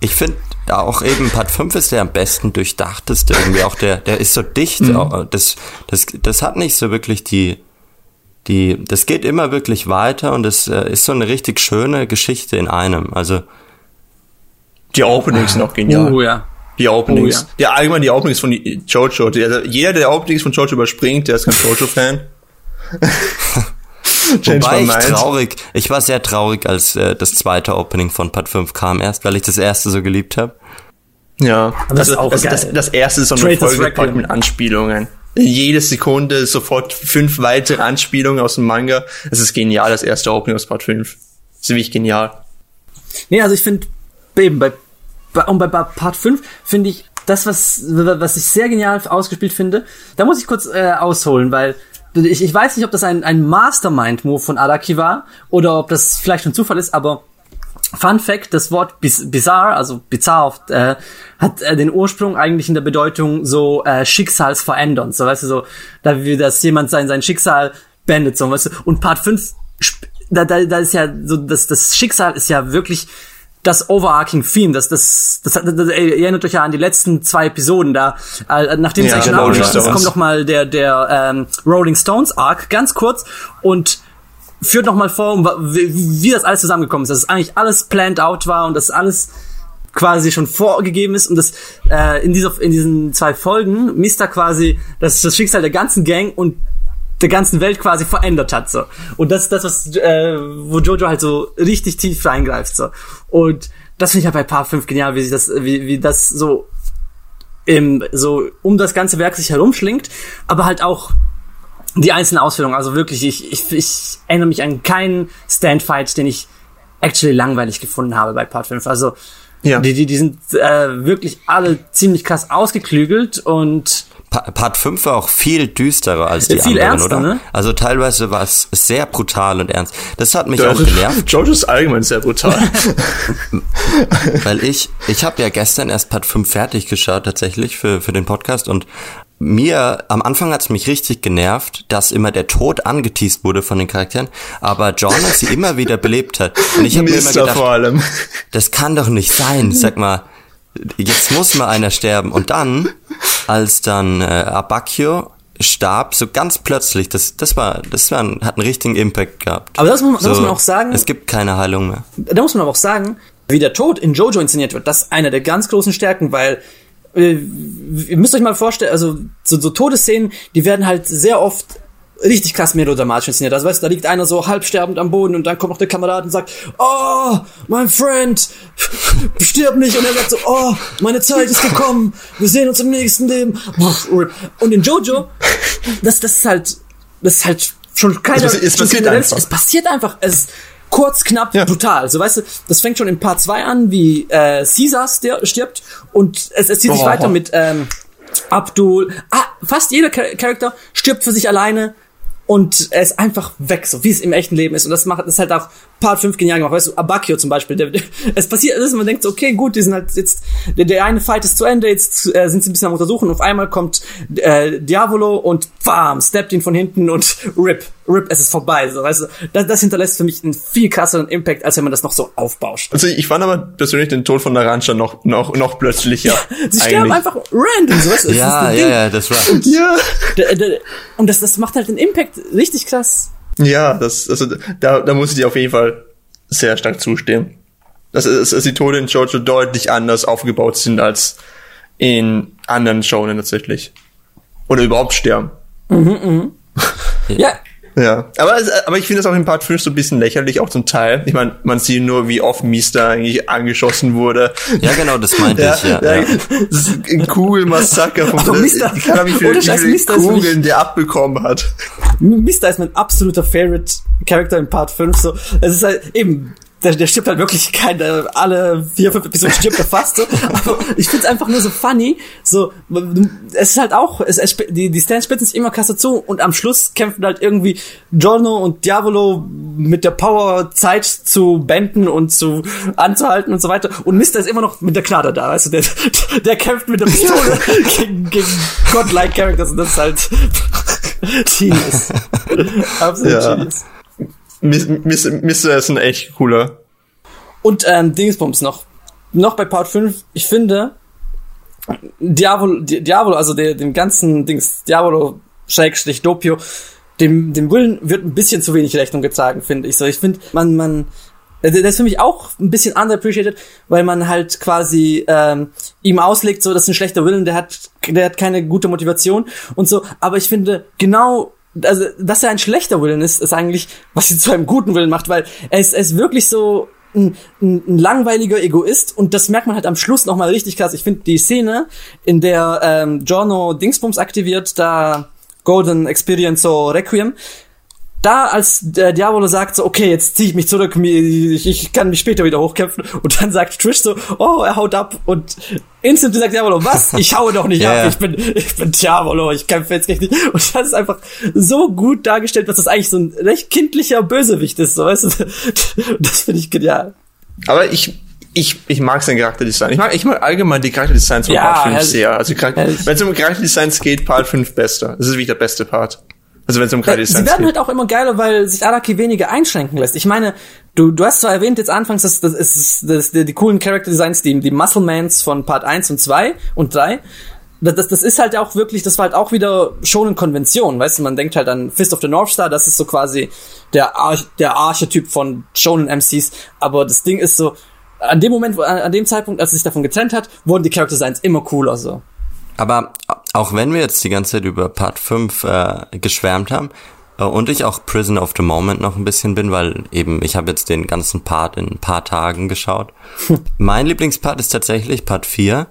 Ich finde auch eben Part 5 ist der am besten durchdachteste irgendwie auch der der ist so dicht auch, das das das hat nicht so wirklich die die das geht immer wirklich weiter und es äh, ist so eine richtig schöne Geschichte in einem. Also die Openings sind auch genial. uh, ja. Die Openings. Oh, ja. Ja, allgemein die Openings von Jojo. Die, also jeder, der Openings von Jojo überspringt, der ist kein Jojo-Fan. Wobei ich mind. traurig, ich war sehr traurig, als äh, das zweite Opening von Part 5 kam erst, weil ich das erste so geliebt habe. Ja, das ist also, auch das, geil. das, das erste ist so eine Folge mit Anspielungen. Jede Sekunde sofort fünf weitere Anspielungen aus dem Manga. Es ist genial, das erste Opening aus Part 5. Das ist wirklich genial. Nee, also ich finde, eben bei, und bei Part 5 finde ich das, was, was ich sehr genial ausgespielt finde, da muss ich kurz äh, ausholen, weil ich, ich weiß nicht, ob das ein, ein Mastermind-Move von Araki war oder ob das vielleicht ein Zufall ist, aber Fun Fact, das Wort bis bizarre, also bizarr oft, äh, hat äh, den Ursprung eigentlich in der Bedeutung so äh, Schicksalsverändernd, so weißt du, so, da wie das jemand sein, sein Schicksal beendet, so, weißt du, und Part 5, sp- da, da, da ist ja so, das, das Schicksal ist ja wirklich das overarching Theme, das, das, das, das, das erinnert euch ja an die letzten zwei Episoden da, äh, nachdem es Ja, eigentlich schon abgeschlossen ist, kommt noch mal der, der ähm, Rolling Stones Arc, ganz kurz, und führt noch mal vor, um, wie, wie das alles zusammengekommen ist, dass es eigentlich alles planned out war und dass alles quasi schon vorgegeben ist und das äh, in dieser in diesen zwei Folgen Mister quasi das, das Schicksal der ganzen Gang und der ganzen Welt quasi verändert hat so und das ist das was äh, wo Jojo halt so richtig tief reingreift so und das finde ich halt bei Part 5 genial wie sich das wie, wie das so im, so um das ganze Werk sich herumschlingt aber halt auch die einzelnen Ausführungen, also wirklich, ich, ich, ich erinnere mich an keinen Standfight, den ich actually langweilig gefunden habe bei Part 5. Also Ja. die, die, die sind äh, wirklich alle ziemlich krass ausgeklügelt und Part 5 war auch viel düsterer als die Viel anderen, ernster, oder? ne? Also teilweise war es sehr brutal und ernst. Das hat mich auch genervt, Jojo ist allgemein sehr brutal. weil ich, ich habe ja gestern erst Part 5 fertig geschaut tatsächlich für, für den Podcast und mir, am Anfang hat's mich richtig genervt, dass immer der Tod angeteased wurde von den Charakteren, aber John sie immer wieder belebt hat. Und ich habe mir immer gedacht, vor allem. das kann doch nicht sein. Sag mal, jetzt muss mal einer sterben. Und dann, als dann äh, Abakio starb, so ganz plötzlich, das, das war, das war, ein, hat einen richtigen Impact gehabt. Aber das muss man- das muss man auch sagen- Es gibt keine Heilung mehr. da muss man aber auch sagen, wie der Tod in Jojo inszeniert wird, das ist einer der ganz großen Stärken, weil äh, ihr müsst euch mal vorstellen, also so, so Todesszenen, die werden halt sehr oft richtig krass melodramatisch inszeniert. Also weißt du, da liegt einer so halb sterbend am Boden und dann kommt noch der Kamerad und sagt, oh, mein Friend, stirb nicht. Und er sagt so, oh, meine Zeit ist gekommen, wir sehen uns im nächsten Leben. Und in Jojo, das, das ist halt, das ist halt schon keine, Es es passiert einfach. Es passiert einfach. Es ist kurz, knapp, Ja. brutal. So weißt du, das fängt schon in Part 2 an, wie äh, Caesar stirbt und es, es zieht sich Oh. weiter mit ähm, Abdul. Ah, fast jeder Char Charakter stirbt für sich alleine und er ist einfach weg, so wie es im echten Leben ist. Und das macht das ist halt auch Part 5 genial gemacht. Weißt du, Abakio zum Beispiel, der, der, es passiert, dass man denkt, so, okay, gut, die sind halt jetzt, der, der eine Fight ist zu Ende, jetzt äh, sind sie ein bisschen am Untersuchen und auf einmal kommt äh, Diavolo und bam, steppt ihn von hinten und RIP, RIP, es ist vorbei. So, weißt du, das, das hinterlässt für mich einen viel krasseren Impact, als wenn man das noch so aufbauscht. Also ich fand aber persönlich den Tod von Naranja noch, noch, noch plötzlicher. Sie sterben eigentlich. einfach random, so weißt du, das ist Ja, ein ja, Ding. ja, das war. Ja. Der- der- Und das, das macht halt den Impact richtig krass. Ja, das, also da, da muss ich dir auf jeden Fall sehr stark zustimmen. Dass, dass, dass die Tode in Jojo deutlich anders aufgebaut sind als in anderen Shonen tatsächlich. Oder überhaupt sterben. Ja, Ja, aber, aber ich finde es auch in Part 5 so ein bisschen lächerlich, auch zum Teil. Ich meine, man sieht nur, wie oft Mister eigentlich angeschossen wurde. Ja, genau, das meinte ich, ja. ja, ja. Das ist ein Kugelmassaker von Aber Mister- Ich kann aber wie viele, wie Mister Kugeln der abbekommen hat. Mister ist mein absoluter Favorite Charakter in Part 5. So, es ist halt eben, der, der stirbt halt wirklich keine, alle vier, fünf Episoden stirbt er fast so. Aber ich find's einfach nur so funny. So, es ist halt auch, es, es, die, die Stands spitzen sich immer krasser zu und am Schluss kämpfen halt irgendwie Giorno und Diavolo mit der Power Zeit zu benden und zu anzuhalten und so weiter. Und Mister ist immer noch mit der Knader da, weißt du, der, der kämpft mit der Pistole gegen, gegen godlike Characters und das ist halt Genius. Absolut Ja. Genius. Mis- Mis- Mister ist ein echt cooler. Und ähm, Dingsbums noch. Noch bei Part 5, ich finde, Diavolo, Di- Diavolo also der, dem ganzen Dings, Diavolo, Schrägstrich, Doppio, dem, dem Willen wird ein bisschen zu wenig Rechnung getragen, finde ich so. Ich finde, man, man, der der ist für mich auch ein bisschen underappreciated, weil man halt quasi ähm, ihm auslegt, so, das ist ein schlechter Willen, der hat, der hat keine gute Motivation und so. Aber ich finde, genau also, dass er ein schlechter Willen ist, ist eigentlich, was ihn zu einem guten Willen macht, weil er ist, er ist wirklich so ein, ein, ein langweiliger Egoist und das merkt man halt am Schluss nochmal richtig krass. Ich finde die Szene, in der ähm, Giorno Dingsbums aktiviert, da Golden Experience so Requiem, da als der Diavolo sagt so, okay, jetzt ziehe ich mich zurück, ich, ich kann mich später wieder hochkämpfen und dann sagt Trish so, oh, er haut ab und instant sagt Diavolo, was? Ich haue doch nicht Ja, ab, ich bin, ich bin Diavolo, ich kämpfe jetzt richtig. Und das ist einfach so gut dargestellt, dass das eigentlich so ein recht kindlicher Bösewicht ist, so, weißt du? Das finde ich genial. Aber ich, ich, ich mag sein Charakterdesign. Ich mag, ich mag allgemein die Charakterdesigns von Ja, Part 5 herrlich. sehr. Also wenn es um Charakterdesigns geht, Part 5 bester. Das ist wirklich der beste Part. Also wenn es um Sie Charakterdesigns werden geht. halt auch immer geiler, weil sich Araki weniger einschränken lässt. Ich meine, du, du hast zwar erwähnt jetzt anfangs, dass das ist das, die, die coolen Character Designs, die, die Musclemans von Part 1 und 2 und 3. Das, das, ist halt auch wirklich, das war halt auch wieder schon eine Konvention, weißt du, man denkt halt an Fist of the North Star, das ist so quasi der, Arch, der Archetyp von Shonen MCs, aber das Ding ist so, an dem Moment, an dem Zeitpunkt, als es sich davon getrennt hat, wurden die Character Designs immer cooler, so. Aber auch wenn wir jetzt die ganze Zeit über Part 5 äh, geschwärmt haben äh, und ich auch Prison of the Moment noch ein bisschen bin, weil eben ich habe jetzt den ganzen Part in ein paar Tagen geschaut. mein Lieblingspart ist tatsächlich Part 4,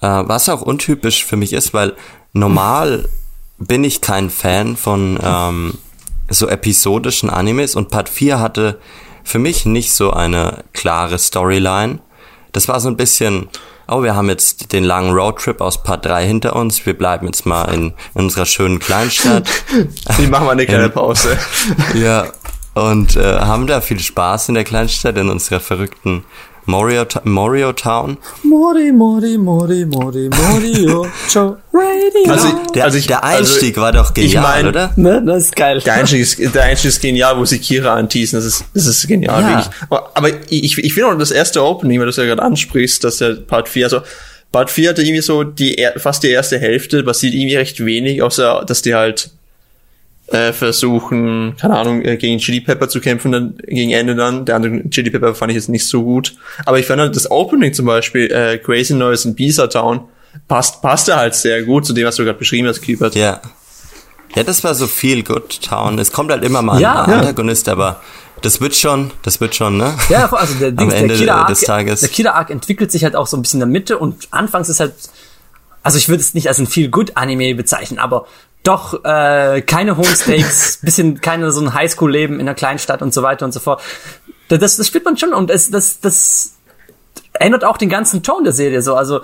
äh, was auch untypisch für mich ist, weil normal bin ich kein Fan von ähm, so episodischen Animes und Part 4 hatte für mich nicht so eine klare Storyline. Das war so ein bisschen, oh, wir haben jetzt den langen Roadtrip aus Part 3 hinter uns, wir bleiben jetzt mal in, in unserer schönen Kleinstadt. Die machen mal eine kleine Pause. ja, und äh, haben da viel Spaß in der Kleinstadt, in unserer verrückten Morio, Morio Town. Mori, Mori, Mori, Mori, Morio, Radio. Also, Der, also ich, der Einstieg war doch ich genial, mein- oder? ne, das ist geil. Der Einstieg, ist, der Einstieg ist genial, wo sie Kira anteasen. Das ist, das ist genial, Ja. wirklich. Aber, aber ich, ich finde auch das erste Opening, weil du es ja gerade ansprichst, dass der Part 4, also Part 4 hatte irgendwie so die, fast die erste Hälfte, passiert irgendwie recht wenig, außer, dass die halt, äh, versuchen, keine Ahnung, äh, gegen Chili Pepper zu kämpfen, dann gegen Ende dann. Der andere Chili Pepper fand ich jetzt nicht so gut. Aber ich fand halt das Opening zum Beispiel, äh, Crazy Noise in Bisa Town, passt, passte halt sehr gut zu dem, was du gerade beschrieben hast, Kiebert. Ja. Ja, das war so viel Good Town. Es kommt halt immer mal ein Ja. Antagonist, aber das wird schon, das wird schon, ne? Ja, also der, Dings, Ende der Killer Arc, des Tages. der Killer Arc entwickelt sich halt auch so ein bisschen in der Mitte und anfangs ist halt, also ich würde es nicht als ein viel good Anime bezeichnen, aber doch äh, keine hohen Stakes, bisschen keine so ein Highschool-Leben in einer Kleinstadt und so weiter und so fort. Das, das, spürt man schon und es, das, das ändert auch den ganzen Ton der Serie so. Also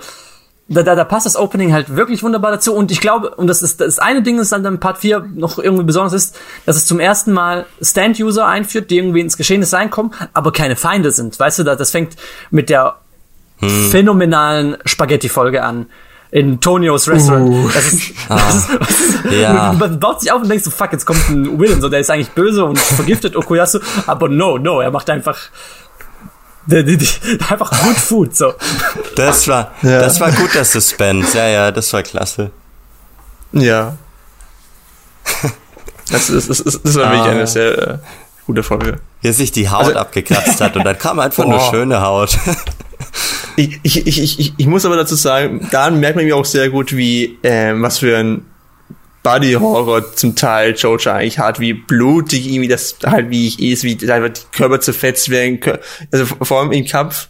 da, da, da passt das Opening halt wirklich wunderbar dazu. Und ich glaube, und das ist das eine Ding, das dann in Part 4 noch irgendwie besonders ist, dass es zum ersten Mal Stand-User einführt, die irgendwie ins Geschehnis reinkommen, aber keine Feinde sind. Weißt du, das, das fängt mit der phänomenalen Spaghetti-Folge an. In Tonios Restaurant. Das ist, das ist, das ist Ja. man baut sich auf und denkst so, fuck, jetzt kommt ein Villain, so, der ist eigentlich böse und vergiftet Okuyasu, aber no, no, er macht einfach, einfach good food, so. Das war, Ja. das war gut, das Suspense. Ja, ja, das war klasse. Ja. Das, ist, das, ist, das war wirklich Ah. eine sehr äh, gute Folge. Wie er sich die Haut Also- abgekratzt hat und dann kam einfach nur Boah. schöne Haut. Ich, ich, ich, ich, ich- muss aber dazu sagen, da merkt man mir auch sehr gut, wie, ähm, was für ein Body Horror zum Teil Jojo eigentlich hat, wie blutig irgendwie das halt wie ich ist, wie einfach die Körper zerfetzt werden. Also vor allem im Kampf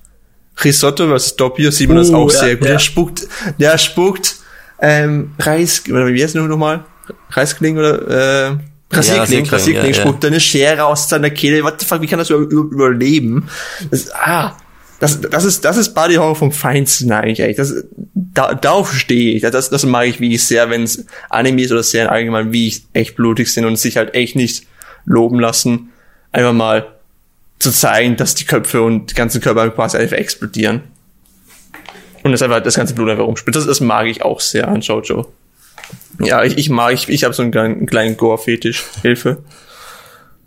Risotto vs. Doppio sieht man das Uh, auch ja, sehr gut. ja. Der spuckt, der spuckt ähm, Reis, oder wie heißt es nochmal? Reiskling oder äh, Rasierkling, Rasierkling, Rasierkling, ja, ja. spuckt eine Schere aus seiner Kehle. What the fuck, wie kann das über, über, überleben? Das, ah, das, das ist, das ist Body Horror vom Feinsten eigentlich. echt. Das, da, darauf stehe ich. Das, das mag ich wirklich sehr, wenn es Animes oder Serien allgemein wie ich echt blutig sind und sich halt echt nicht loben lassen, einfach mal zu zeigen, dass die Köpfe und die ganzen Körper quasi einfach explodieren. Und das einfach das ganze Blut einfach rumspült. Das, das mag ich auch sehr an Jojo. Ja, ich, ich mag, ich, ich habe so einen kleinen, einen kleinen Gore-Fetisch. Hilfe.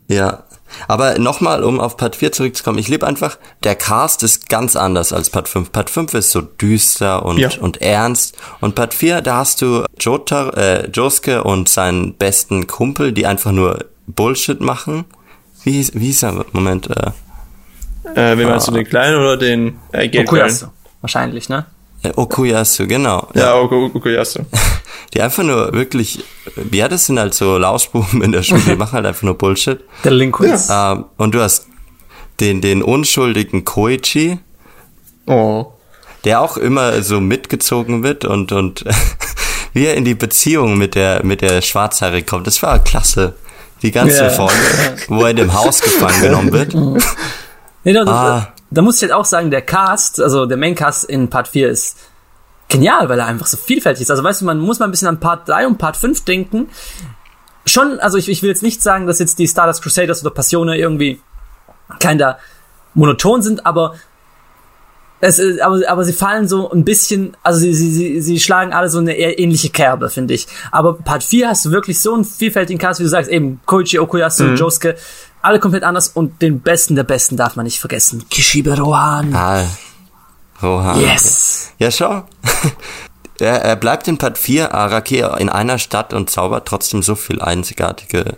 Ja. Aber nochmal, um auf Part 4 zurückzukommen, ich liebe einfach, der Cast ist ganz anders als Part 5. Part 5 ist so düster und, Ja. und ernst. Und Part 4, da hast du Jota, äh, Josuke und seinen besten Kumpel, die einfach nur Bullshit machen. Wie hieß, wie hieß er? Moment, äh, Äh, wen meinst du, den kleinen oder den äh? Okuyasu. Wahrscheinlich, ne? Äh, Okuyasu, genau. Ja, Ok- Okuyasu. Die einfach nur wirklich, ja, das sind halt so Lausbuben in der Schule, die machen halt einfach nur Bullshit. Delinquents. Ähm, und du hast den, den unschuldigen Koichi, Oh. der auch immer so mitgezogen wird und, und wie er in die Beziehung mit der, mit der Schwarzhaarige kommt. Das war klasse. Die ganze Ja. Folge, wo er in dem Haus gefangen genommen wird. Nee, da, Ah. Da muss ich halt auch sagen, der Cast, also der Maincast in Part 4 ist genial, weil er einfach so vielfältig ist. Also weißt du, man muss mal ein bisschen an Part 3 und Part 5 denken. Schon, also ich, ich will jetzt nicht sagen, dass jetzt die Stardust Crusaders oder Passione irgendwie keiner monoton sind, aber es ist, aber, aber sie fallen so ein bisschen, also sie, sie, sie, sie schlagen alle so eine eher ähnliche Kerbe, finde ich. Aber Part 4 hast du wirklich so einen vielfältigen Cast, wie du sagst, eben Koichi Okuyasu, Josuke, alle komplett anders und den Besten der Besten darf man nicht vergessen. Kishibe Rohan. Ah, Rohan. Yes. Ja, schau. er, er bleibt in Part 4 Araki in einer Stadt und zaubert trotzdem so viel einzigartige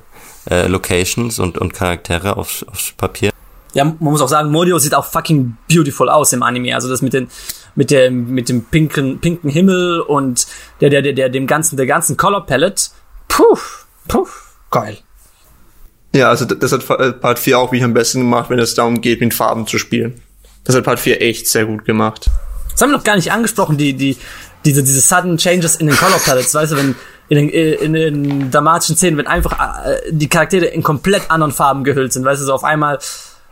äh, Locations und, und Charaktere aufs, aufs Papier. Ja, man muss auch sagen, Morio sieht auch fucking beautiful aus im Anime. Also das mit den, mit dem, mit dem pinken, pinken Himmel und der, der, der, der, dem ganzen, der ganzen Color Palette. Puh, puh, geil. Ja, also das hat äh, Part 4 auch wie am besten gemacht, wenn es darum geht, mit Farben zu spielen. Das hat Part 4 echt sehr gut gemacht. Das haben wir noch gar nicht angesprochen, die, die, diese, diese sudden changes in den Color Palettes, weißt du, wenn, in den, in den dramatischen Szenen, wenn einfach äh, die Charaktere in komplett anderen Farben gehüllt sind, weißt du, so auf einmal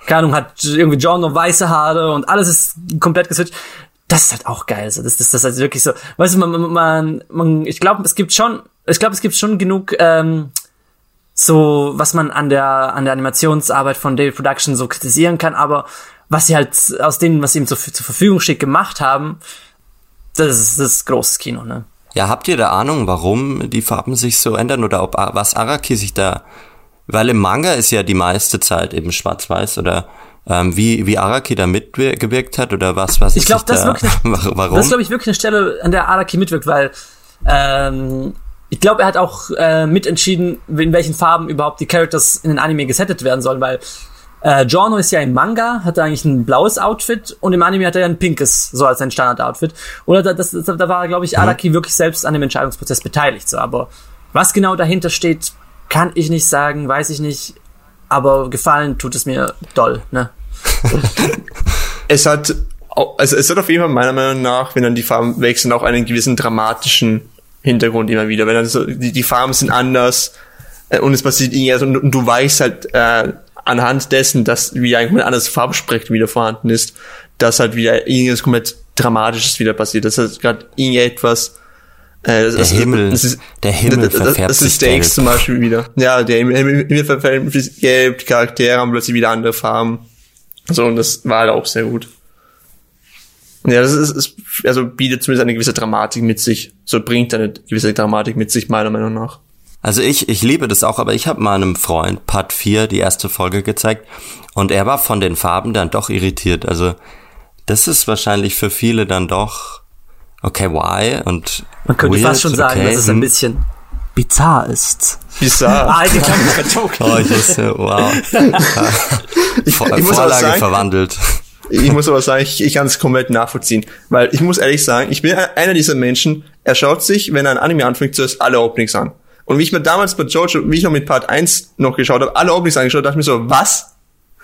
keine Ahnung, hat irgendwie John noch weiße Haare und alles ist komplett geswitcht. Das ist halt auch geil. So. Das, das, das ist halt wirklich so. Weißt du, man, man, man ich glaube, es gibt schon, ich glaube, es gibt schon genug ähm, so, was man an der an der Animationsarbeit von David Production so kritisieren kann, aber was sie halt aus dem, was sie ihm zur, zur Verfügung steht, gemacht haben, das ist, das ist großes Kino, ne? Ja, habt ihr da Ahnung, warum die Farben sich so ändern oder ob was Araki sich da, weil im Manga ist ja die meiste Zeit eben schwarz-weiß oder ähm, wie, wie Araki da mitgewirkt hat oder was, was Ich glaube, das, da, ist wirklich, warum? das ist, glaube ich, wirklich eine Stelle, an der Araki mitwirkt, weil ähm, ich glaube, er hat auch äh, mitentschieden, in welchen Farben überhaupt die Characters in den Anime gesettet werden sollen, weil äh, Giorno ist ja im Manga, hat er eigentlich ein blaues Outfit und im Anime hat er ja ein pinkes, so als sein Standard-Outfit. Oder da, das, da war, glaube ich, Araki mhm. wirklich selbst an dem Entscheidungsprozess beteiligt. So. Aber was genau dahinter steht, kann ich nicht sagen, weiß ich nicht. Aber gefallen tut es mir doll, ne? es hat, also es hat auf jeden Fall meiner Meinung nach, wenn dann die Farben wechseln, auch einen gewissen dramatischen Hintergrund immer wieder. Wenn dann so, die, die Farben sind anders äh, und es passiert irgendwas und, und du weißt halt, äh, anhand dessen, dass wieder ein komplett anderes Farbspektrum wieder vorhanden ist, dass halt wieder irgendwas komplett Dramatisches wieder passiert. Das ist gerade irgendetwas, äh, das, der das, Himmel, das ist, der Himmel das, verfärbt das ist Stakes zum Beispiel wieder. Ja, der Himmel, Himmel verfärbt sich gelb, die Charaktere haben plötzlich wieder andere Farben. So, und das war halt auch sehr gut. Ja, das ist, ist also bietet zumindest eine gewisse Dramatik mit sich. So bringt eine gewisse Dramatik mit sich, meiner Meinung nach. Also ich, ich liebe das auch, aber ich habe meinem Freund Part 4 die erste Folge gezeigt und er war von den Farben dann doch irritiert. Also das ist wahrscheinlich für viele dann doch okay, why? Und man könnte weird, fast schon sagen, okay, dass es ein hm. bisschen bizarr ist. Bizarr. ah, ich oh, ich wusste, wow. ich, ich muss Vorlage sagen, verwandelt. Ich muss aber sagen, ich, ich kann es komplett nachvollziehen. Weil ich muss ehrlich sagen, ich bin einer dieser Menschen, er schaut sich, wenn er ein Anime anfängt, zuerst alle Openings an. Und wie ich mir damals bei Jojo, wie ich noch mit Part 1 noch geschaut habe, alle Openings angeschaut, dachte ich mir so, was?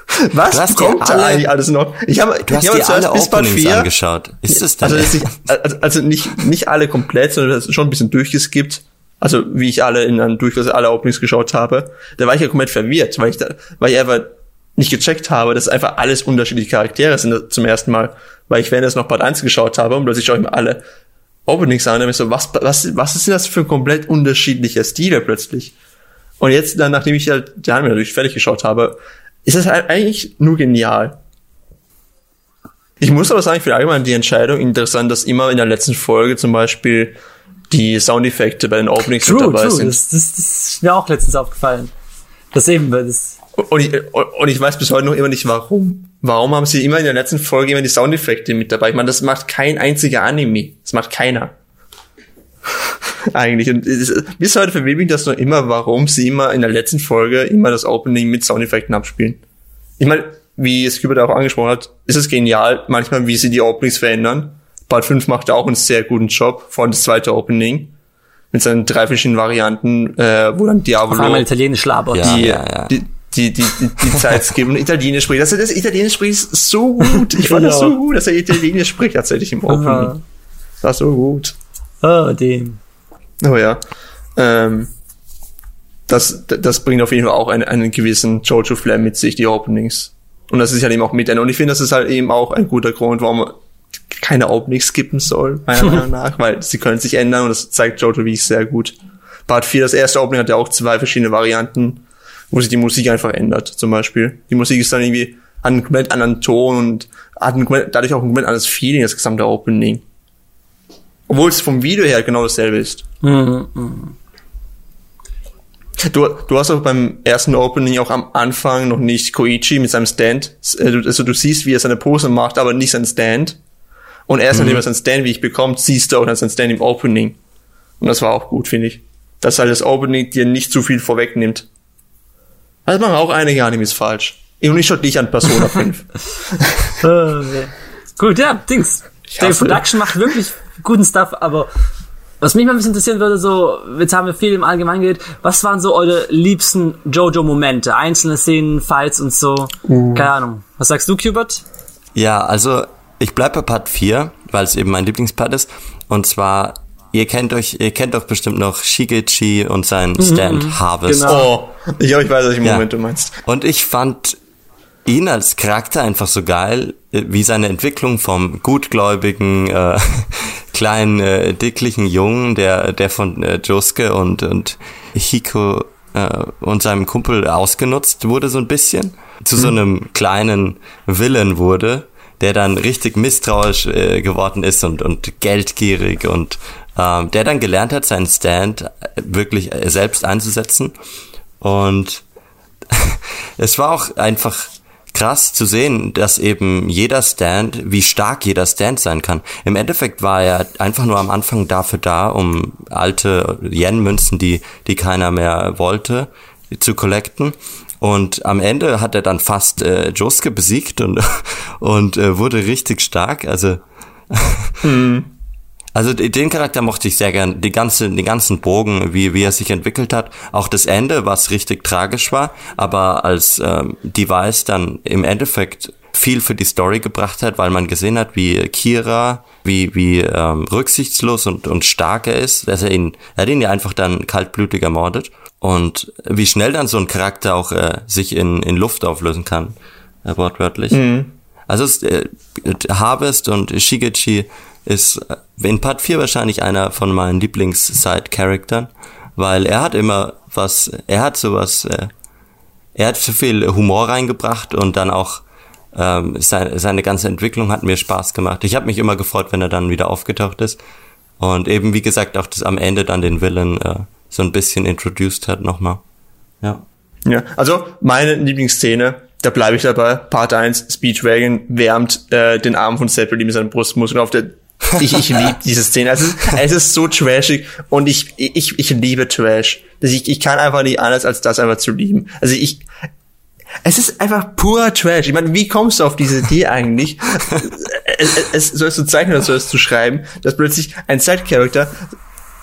Was kommt da eigentlich alles noch? Ich habe ich hab zuerst bis Part 4 angeschaut. Ist das denn? Also, also, also nicht, nicht alle komplett, sondern schon ein bisschen durchgeskippt. Also wie ich alle in einem Durchgang alle Openings geschaut habe. Da war ich ja komplett verwirrt, weil ich da, weil ich einfach nicht gecheckt habe, dass einfach alles unterschiedliche Charaktere sind zum ersten Mal. Weil ich während das noch Part 1 geschaut habe und plötzlich schaue ich mir alle Openings an und ich so, was, was, was ist denn das für ein komplett unterschiedlicher Stil plötzlich? Und jetzt dann, nachdem ich halt die Anime natürlich fertig geschaut habe, ist das halt eigentlich nur genial. Ich muss aber sagen, für allgemein die Entscheidung interessant, dass immer in der letzten Folge zum Beispiel die Soundeffekte bei den Openings true, mit dabei true. sind. Das, das, das ist mir auch letztens aufgefallen. Das eben, weil das. Und ich, und ich weiß bis heute noch immer nicht warum. Warum haben sie immer in der letzten Folge immer die Soundeffekte mit dabei? Ich meine, das macht kein einziger Anime. Das macht keiner. Eigentlich. Und ist, bis heute verwirrt mich das noch immer, warum sie immer in der letzten Folge immer das Opening mit Soundeffekten abspielen. Ich meine, wie Skubert auch angesprochen hat, ist es genial, manchmal, wie sie die Openings verändern. Part 5 macht auch einen sehr guten Job, vor allem das zweite Opening. Mit seinen drei verschiedenen Varianten, äh, wo dann Diablo. Auf einmal italienisch labert. Die, ja, ja. die, die, die, die, die Zeit geben und Italienisch spricht. Das, das Italienisch spricht so gut. Ich fand das so gut, dass er Italienisch spricht tatsächlich im Opening. Das war so gut. Oh, dem. Oh ja. Ähm, das, das bringt auf jeden Fall auch einen, einen gewissen Jojo Flair mit sich, die Openings. Und das ist halt eben auch mit. Und ich finde, das ist halt eben auch ein guter Grund, warum man keine Openings skippen soll, meiner Meinung nach, weil sie können sich ändern und das zeigt Jojo wie ich sehr gut. Part 4, das erste Opening hat ja auch zwei verschiedene Varianten wo sich die Musik einfach ändert, zum Beispiel. Die Musik ist dann irgendwie an einem komplett anderen Ton und hat ein komplett, dadurch auch ein komplett anderes Feeling, das gesamte Opening. Obwohl es vom Video her genau dasselbe ist. Mhm. Du, du hast auch beim ersten Opening auch am Anfang noch nicht Koichi mit seinem Stand. Äh, also du siehst, wie er seine Pose macht, aber nicht seinen Stand. Und erst mhm. nachdem er seinen Stand wie ich bekommt, siehst du auch dann seinen Stand im Opening. Und das war auch gut, finde ich. Dass halt das Opening dir nicht zu viel vorwegnimmt. Das machen auch einige Animes falsch. Und ich schaue dich an Persona 5. Gut, ja, Dings. Der Production macht wirklich guten Stuff, aber was mich mal ein bisschen interessieren würde, so, jetzt haben wir viel im Allgemeinen geredet, was waren so eure liebsten Jojo-Momente? Einzelne Szenen, Fights und so? Uh. Keine Ahnung. Was sagst du, Cubert? Ja, also, ich bleib bei Part 4, weil es eben mein Lieblingspart ist. Und zwar Ihr kennt euch, ihr kennt doch bestimmt noch Shigechi und sein mhm, Stand mhm, Harvest. Genau. Oh, ich, ich weiß, welchen ja. Moment du meinst. Und ich fand ihn als Charakter einfach so geil, äh, wie seine Entwicklung vom gutgläubigen, äh, kleinen, äh, dicklichen Jungen, der, der von äh, Josuke und, und Hiko äh, und seinem Kumpel ausgenutzt wurde so ein bisschen, zu so einem kleinen Villain wurde, der dann richtig misstrauisch äh, geworden ist und, und geldgierig und ähm, der dann gelernt hat, seinen Stand wirklich äh, selbst einzusetzen. Und es war auch einfach krass zu sehen, dass eben jeder Stand, wie stark jeder Stand sein kann. Im Endeffekt war er einfach nur am Anfang dafür da, um alte Yen-Münzen, die, die keiner mehr wollte, zu collecten. Und am Ende hat er dann fast äh, Josuke besiegt und, und äh, wurde richtig stark. Also, hm. Also den Charakter mochte ich sehr gern. Die ganze, den ganzen Bogen, wie, wie er sich entwickelt hat. Auch das Ende, was richtig tragisch war. Aber als ähm, Device dann im Endeffekt viel für die Story gebracht hat, weil man gesehen hat, wie Kira, wie, wie ähm, rücksichtslos und, und stark er ist, dass er ihn, er hat ihn ja einfach dann kaltblütig ermordet und wie schnell dann so ein Charakter auch äh, sich in, in Luft auflösen kann, äh, wortwörtlich. Mhm. Also es, äh, Harvest und Shigechi ist in Part 4 wahrscheinlich einer von meinen Lieblings-Side-Charaktern, weil er hat immer was, er hat sowas, äh, er hat so viel Humor reingebracht und dann auch ähm, seine, seine ganze Entwicklung hat mir Spaß gemacht. Ich habe mich immer gefreut, wenn er dann wieder aufgetaucht ist. Und eben, wie gesagt, auch das am Ende dann den Villain äh, so ein bisschen introduced hat nochmal. Ja. Ja, also meine Lieblingsszene, da bleibe ich dabei. Part 1, Speedwagon wärmt äh, den Arm von Zeppelin mit seinem Brustmuskel auf der ich, ich liebe diese Szene. Es ist, es ist so trashig und ich, ich, ich liebe Trash. Ich, ich kann einfach nicht anders, als das einfach zu lieben. Also ich, es ist einfach purer Trash. Ich meine, wie kommst du auf diese Idee eigentlich? es, es, sollst du zeichnen oder sollst du schreiben, dass plötzlich ein Side-Character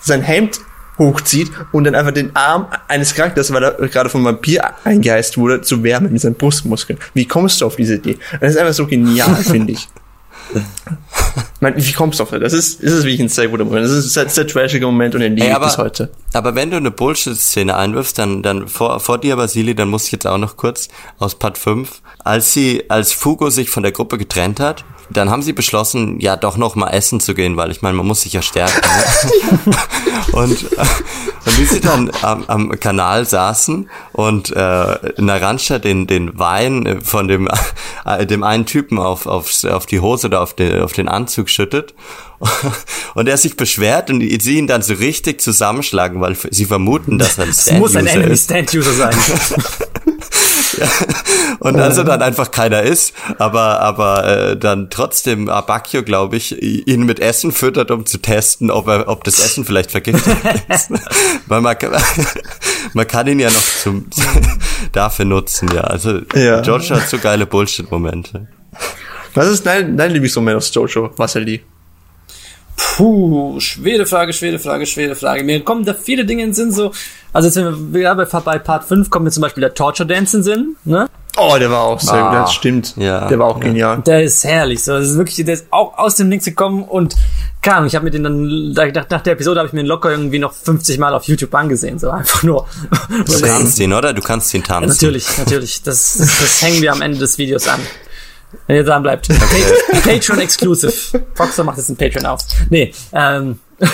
sein Hemd hochzieht und dann einfach den Arm eines Charakters, weil er gerade vom Vampir eingeheißt wurde, zu wärmen mit seinen Brustmuskeln. Wie kommst du auf diese Idee? Das ist einfach so genial, finde ich. Wie kommst du auf das? Das ist, das ist wirklich ein sehr guter Moment. Das ist ein sehr trashige Moment und den liebe ich bis heute. Aber wenn du eine Bullshit-Szene einwirfst, dann, dann vor, vor dir, Vasili, dann muss ich jetzt auch noch kurz aus Part 5, als sie, als Fugo sich von der Gruppe getrennt hat dann haben sie beschlossen, ja doch noch mal essen zu gehen, weil ich meine, man muss sich ja stärken. Ne? und, äh, und wie sie dann am, am Kanal saßen und äh, Narancia den, den Wein von dem, äh, dem einen Typen auf, auf, auf die Hose oder auf den, auf den Anzug schüttet und er sich beschwert und sie ihn dann so richtig zusammenschlagen, weil sie vermuten, dass er ein Stand-User ist. muss ein Enemy-Stand-User sein. ja. Und also dann einfach keiner ist, aber aber äh, dann trotzdem Abakio, glaube ich, ihn mit Essen füttert, um zu testen, ob er, ob das Essen vielleicht vergiftet ist. Weil man kann, man kann ihn ja noch zum dafür nutzen, ja. Also ja. Jojo hat so geile Bullshit-Momente. Was ist dein, dein Lieblingsmoment aus Jojo, Marcel Puh, schwere Frage, schwere Frage, schwere Frage. Mir kommen da viele Dinge in den Sinn, so. Also jetzt, wenn wir ja, bei, bei Part 5 kommt mir zum Beispiel der Torture Dance in den Sinn, ne? Oh, der war auch sehr ah, gut, das stimmt. Ja, der war auch ja. genial. Der ist herrlich. So, das ist wirklich, der ist auch aus dem Nichts gekommen und kam. Ich habe mir den dann, nach, nach der Episode habe ich mir den locker irgendwie noch 50 Mal auf YouTube angesehen. So einfach nur. Du kannst den, oder? Du kannst den tanzen. Ja, natürlich, natürlich. Das, das, das hängen wir am Ende des Videos an. Wenn ihr dran bleibt. Okay. Patreon Exclusive. Foxer macht jetzt ein Patreon auf. Nee, ähm,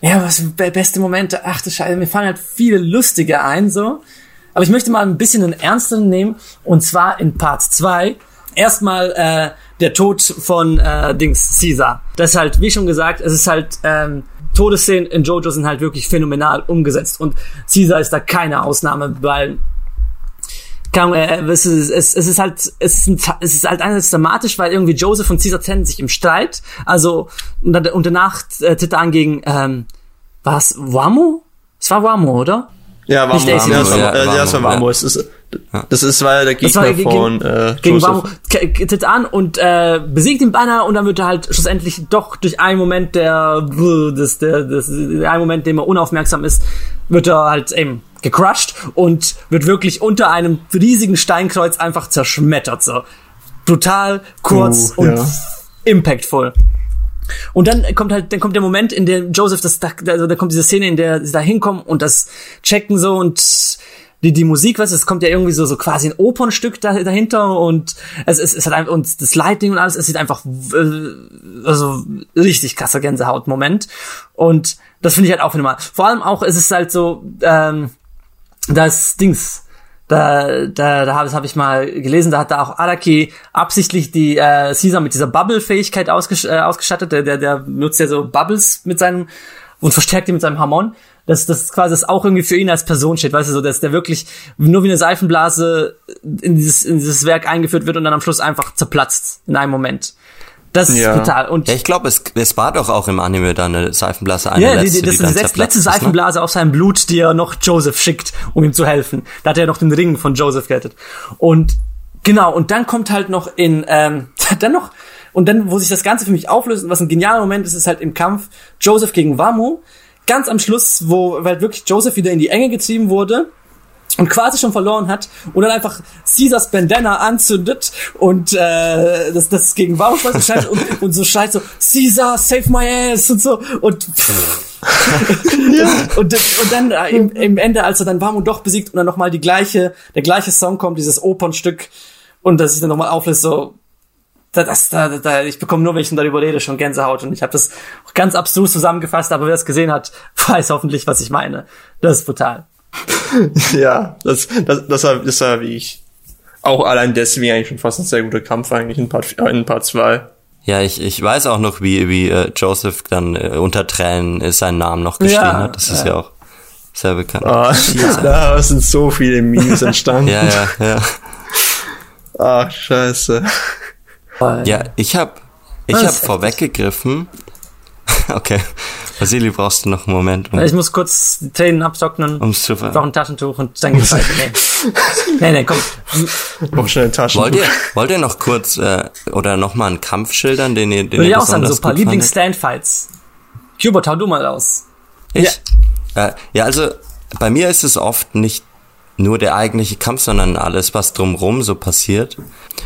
ja, was beste Momente. Ach du Scheiße, mir fallen halt viele lustige ein, so. Aber ich möchte mal ein bisschen einen ernsteren nehmen. Und zwar in Part 2. Erstmal, äh, der Tod von, äh, Dings, Caesar. Das ist halt, wie schon gesagt, es ist halt, ähm, Todesszenen in Jojo sind halt wirklich phänomenal umgesetzt. Und Caesar ist da keine Ausnahme, weil kann, äh, es, ist, es, es ist halt es ist, es ist halt einerseits dramatisch, weil irgendwie Joseph und Caesar trennen sich im Streit. Also und, dann, und danach äh, tritt er an gegen ähm, was Wamo? Es war Wamo, oder? Ja, Wamo. Ja, das war, ja, äh, ja, das war Wamo. Es ist, das ist weil der Gegner gegen, von äh, gegen Wamo tritt an und äh, besiegt ihn beinahe und dann wird er halt schlussendlich doch durch einen Moment der das der das der einen Moment, dem er unaufmerksam ist, wird er halt eben gecrushed und wird wirklich unter einem riesigen Steinkreuz einfach zerschmettert. So. Brutal, kurz uh, und ja. impactful. Und dann kommt halt, dann kommt der Moment, in dem Joseph das, also da kommt diese Szene, in der sie da hinkommen und das checken so und die, die Musik, du, es kommt ja irgendwie so, so quasi ein Opernstück da, dahinter und es, es, es hat einfach, und das Lighting und alles, es sieht einfach, äh, also richtig krasser Gänsehaut-Moment. Und das finde ich halt auch immer. Vor allem auch, es ist halt so, ähm, das Dings, da, da, da habe hab ich mal gelesen, da hat da auch Araki absichtlich die äh, Caesar mit dieser Bubble-Fähigkeit ausges äh, ausgestattet. Der, der, der nutzt ja so Bubbles mit seinem und verstärkt die mit seinem Harmon. Dass das quasi das auch irgendwie für ihn als Person steht, weißt du, so dass der wirklich nur wie eine Seifenblase in dieses, in dieses Werk eingeführt wird und dann am Schluss einfach zerplatzt in einem Moment. Das ist Ja. brutal. Und Ja, ich glaube, es, es war doch auch im Anime da eine Seifenblase, eine ja, letzte, die, das die ist die letzte, zerplatzt letzte ist, ne? Seifenblase auf seinem Blut, die er noch Joseph schickt, um ihm zu helfen. Da hat er noch den Ring von Joseph gerettet. Und genau, und dann kommt halt noch in, ähm, dann noch, und dann, wo sich das Ganze für mich auflöst, was ein genialer Moment ist, ist halt im Kampf Joseph gegen Wamo. Ganz am Schluss, wo weil wirklich Joseph wieder in die Enge getrieben wurde und quasi schon verloren hat und dann einfach Caesars Bandana anzündet und äh, das, das gegen quasi schreit und, und so schreit so Caesar, save my ass und so und und, und dann äh, im, im Ende, als er dann Wamo doch besiegt und dann nochmal die gleiche, der gleiche Song kommt, dieses Opernstück und das sich dann nochmal auflöst, so da, das, da, da, ich bekomme nur, wenn ich darüber rede, schon Gänsehaut und ich habe das ganz abstrus zusammengefasst, aber wer es gesehen hat, weiß hoffentlich, was ich meine. Das ist brutal. Ja, das, das, das war, das war wie ich. Auch allein deswegen eigentlich schon fast ein sehr guter Kampf eigentlich in Part, äh, in Part 2. Ja, ich, ich weiß auch noch, wie, wie äh, Joseph dann äh, unter Tränen äh, seinen Namen noch geschrien Ja, hat. Das ist ja auch sehr bekannt. Ah, da sind so viele Memes entstanden. Ja, ja, ja. Ach, scheiße. Ja, ich hab, ich Das hab vorweggegriffen. Okay. Vasili, brauchst du noch einen Moment, um Ich muss kurz die Tränen abtrocknen, um's zu ich brauche ver ein Taschentuch und dann geht's weiter. Nee. nee, nee, komm. Noch schnell eine Taschen. Wollt ihr, wollt ihr noch kurz äh, oder noch mal einen Kampf schildern, den ihr, den Würde ihr ich auch sagen, so ein paar? Lieblings-Standfights. Hubert, hau du mal aus. Ich? Äh, ja, also bei mir ist es oft nicht nur der eigentliche Kampf, sondern alles, was drumrum so passiert.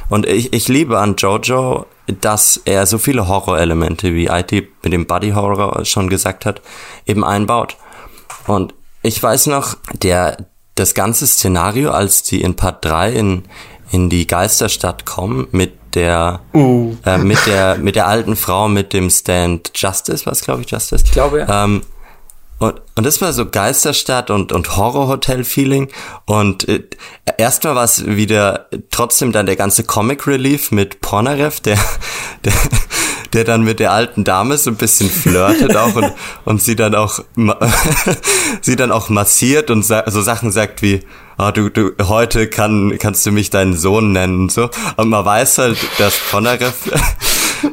Und ich, ich liebe an Jojo, dass er so viele Horrorelemente, wie IT mit dem Body Horror schon gesagt hat, eben einbaut. Und ich weiß noch, der, das ganze Szenario, als die in Part 3 in, in die Geisterstadt kommen, mit der, äh, mit der, mit der alten Frau mit dem Stand Justice, was glaube ich Justice? Ich glaube, ja. Ähm, und, und das war so Geisterstadt und, und Horrorhotel-Feeling. Und äh, erstmal war es wieder trotzdem dann der ganze Comic-Relief mit Pornarev, der, der, der dann mit der alten Dame so ein bisschen flirtet auch und, und sie dann auch sie dann auch massiert und sa so Sachen sagt wie, ah, du, du, heute kann, kannst du mich deinen Sohn nennen und so. Und man weiß halt, dass Ponarev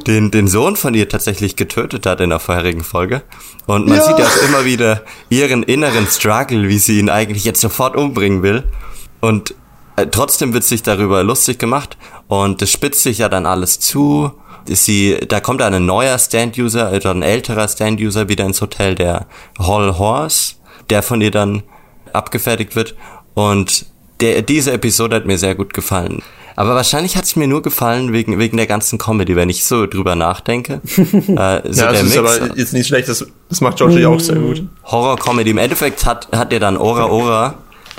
den, den Sohn von ihr tatsächlich getötet hat in der vorherigen Folge. Und man Ja. sieht ja auch immer wieder ihren inneren Struggle, wie sie ihn eigentlich jetzt sofort umbringen will. Und äh, trotzdem wird sich darüber lustig gemacht und es spitzt sich ja dann alles zu. Sie, da kommt dann ein neuer Stand-User oder ein älterer Stand-User wieder ins Hotel, der Hall Horse, der von ihr dann abgefertigt wird. Und der, diese Episode hat mir sehr gut gefallen. Aber wahrscheinlich hat es mir nur gefallen wegen, wegen der ganzen Comedy, wenn ich so drüber nachdenke. äh, so Ja, der das ist Mix, aber jetzt nicht schlecht, das, das macht Georgie auch sehr gut. Horror-Comedy. Im Endeffekt hat, hat er dann Ora Ora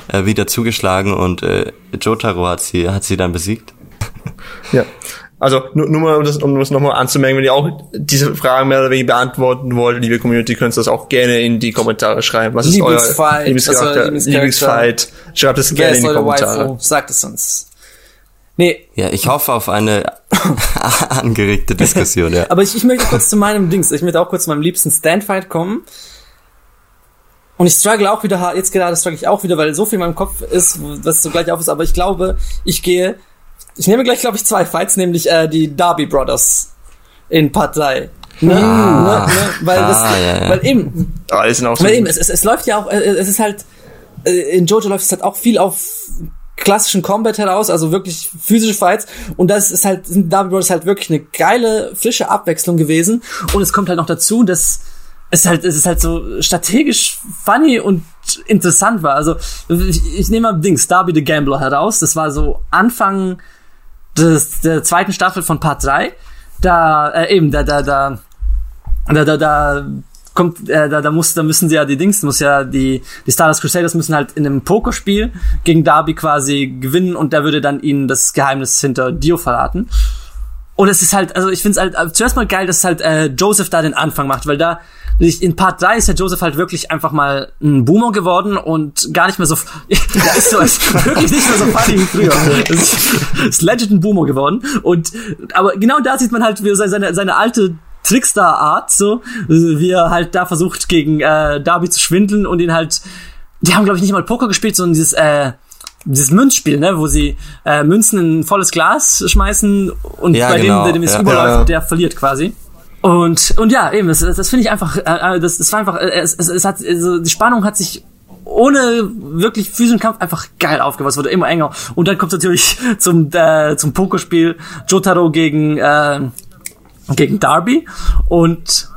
äh, wieder zugeschlagen und äh, Jotaro hat sie, hat sie dann besiegt. Ja. Also nur, nur mal, um das, um das nochmal anzumerken, wenn ihr auch diese Fragen mehr oder weniger beantworten wollt, liebe Community, könnt ihr das auch gerne in die Kommentare schreiben. Was ist euer Lieblingsfight, Lieblingscharakter, euer Lieblingsfight? Schreibt es gerne ist in die Kommentare. Waifu? Sagt es uns. Nee, Ja, ich hoffe auf eine angeregte Diskussion, ja. aber ich, ich möchte kurz zu meinem Dings, ich möchte auch kurz zu meinem liebsten Standfight kommen. Und ich struggle auch wieder, hart- jetzt gerade struggle ich auch wieder, weil so viel in meinem Kopf ist, was so gleich auf ist, aber ich glaube, ich gehe, ich nehme gleich, glaube ich, zwei Fights, nämlich äh, die Darby Brothers in Part 3. Ne? Ah. ne? Ne? Weil, das, Ah, ja, ja. weil eben, Ah. Weil eben, es, es, es läuft ja auch, äh, es ist halt, äh, in Jojo läuft es halt auch viel auf klassischen Combat heraus, also wirklich physische Fights. Und das ist halt, sind Darby Brothers halt wirklich eine geile, frische Abwechslung gewesen. Und es kommt halt noch dazu, dass es halt, es ist halt so strategisch funny und interessant war. Also, ich, ich nehme mal Dings, Darby the Gambler heraus. Das war so Anfang des, der zweiten Staffel von Part 3. Da, äh, eben, da, da, da, da, da, da kommt, äh, da, da muss, da müssen sie ja die Dings, muss ja die, die Stardust Crusaders müssen halt in einem Pokerspiel gegen Darby quasi gewinnen und der würde dann ihnen das Geheimnis hinter Dio verraten. Und es ist halt, also ich finde es halt äh, zuerst mal geil, dass halt äh, Joseph da den Anfang macht, weil da in Part 3 ist ja Joseph halt wirklich einfach mal ein Boomer geworden und gar nicht mehr so, ja, ist so, ist wirklich nicht mehr so funny wie früher. Ist, ist legit ein Boomer geworden und, aber genau da sieht man halt wie seine, seine alte Trickster-Art, so, wie er halt da versucht, gegen äh, Darby zu schwindeln und ihn halt, die haben, glaube ich, nicht mal Poker gespielt, sondern dieses, äh, dieses Münzspiel, ne, wo sie äh, Münzen in ein volles Glas schmeißen und Ja, bei genau, dem, der dem es ja. überläuft, Ja. der verliert quasi. Und und ja, eben, das, das finde ich einfach, äh, äh, das, das war einfach, äh, es, es, es hat, also die Spannung hat sich ohne wirklich physischen Kampf einfach geil aufgebaut. Es wurde immer enger. Und dann kommt natürlich zum äh, zum Pokerspiel Jotaro gegen äh, gegen Darby und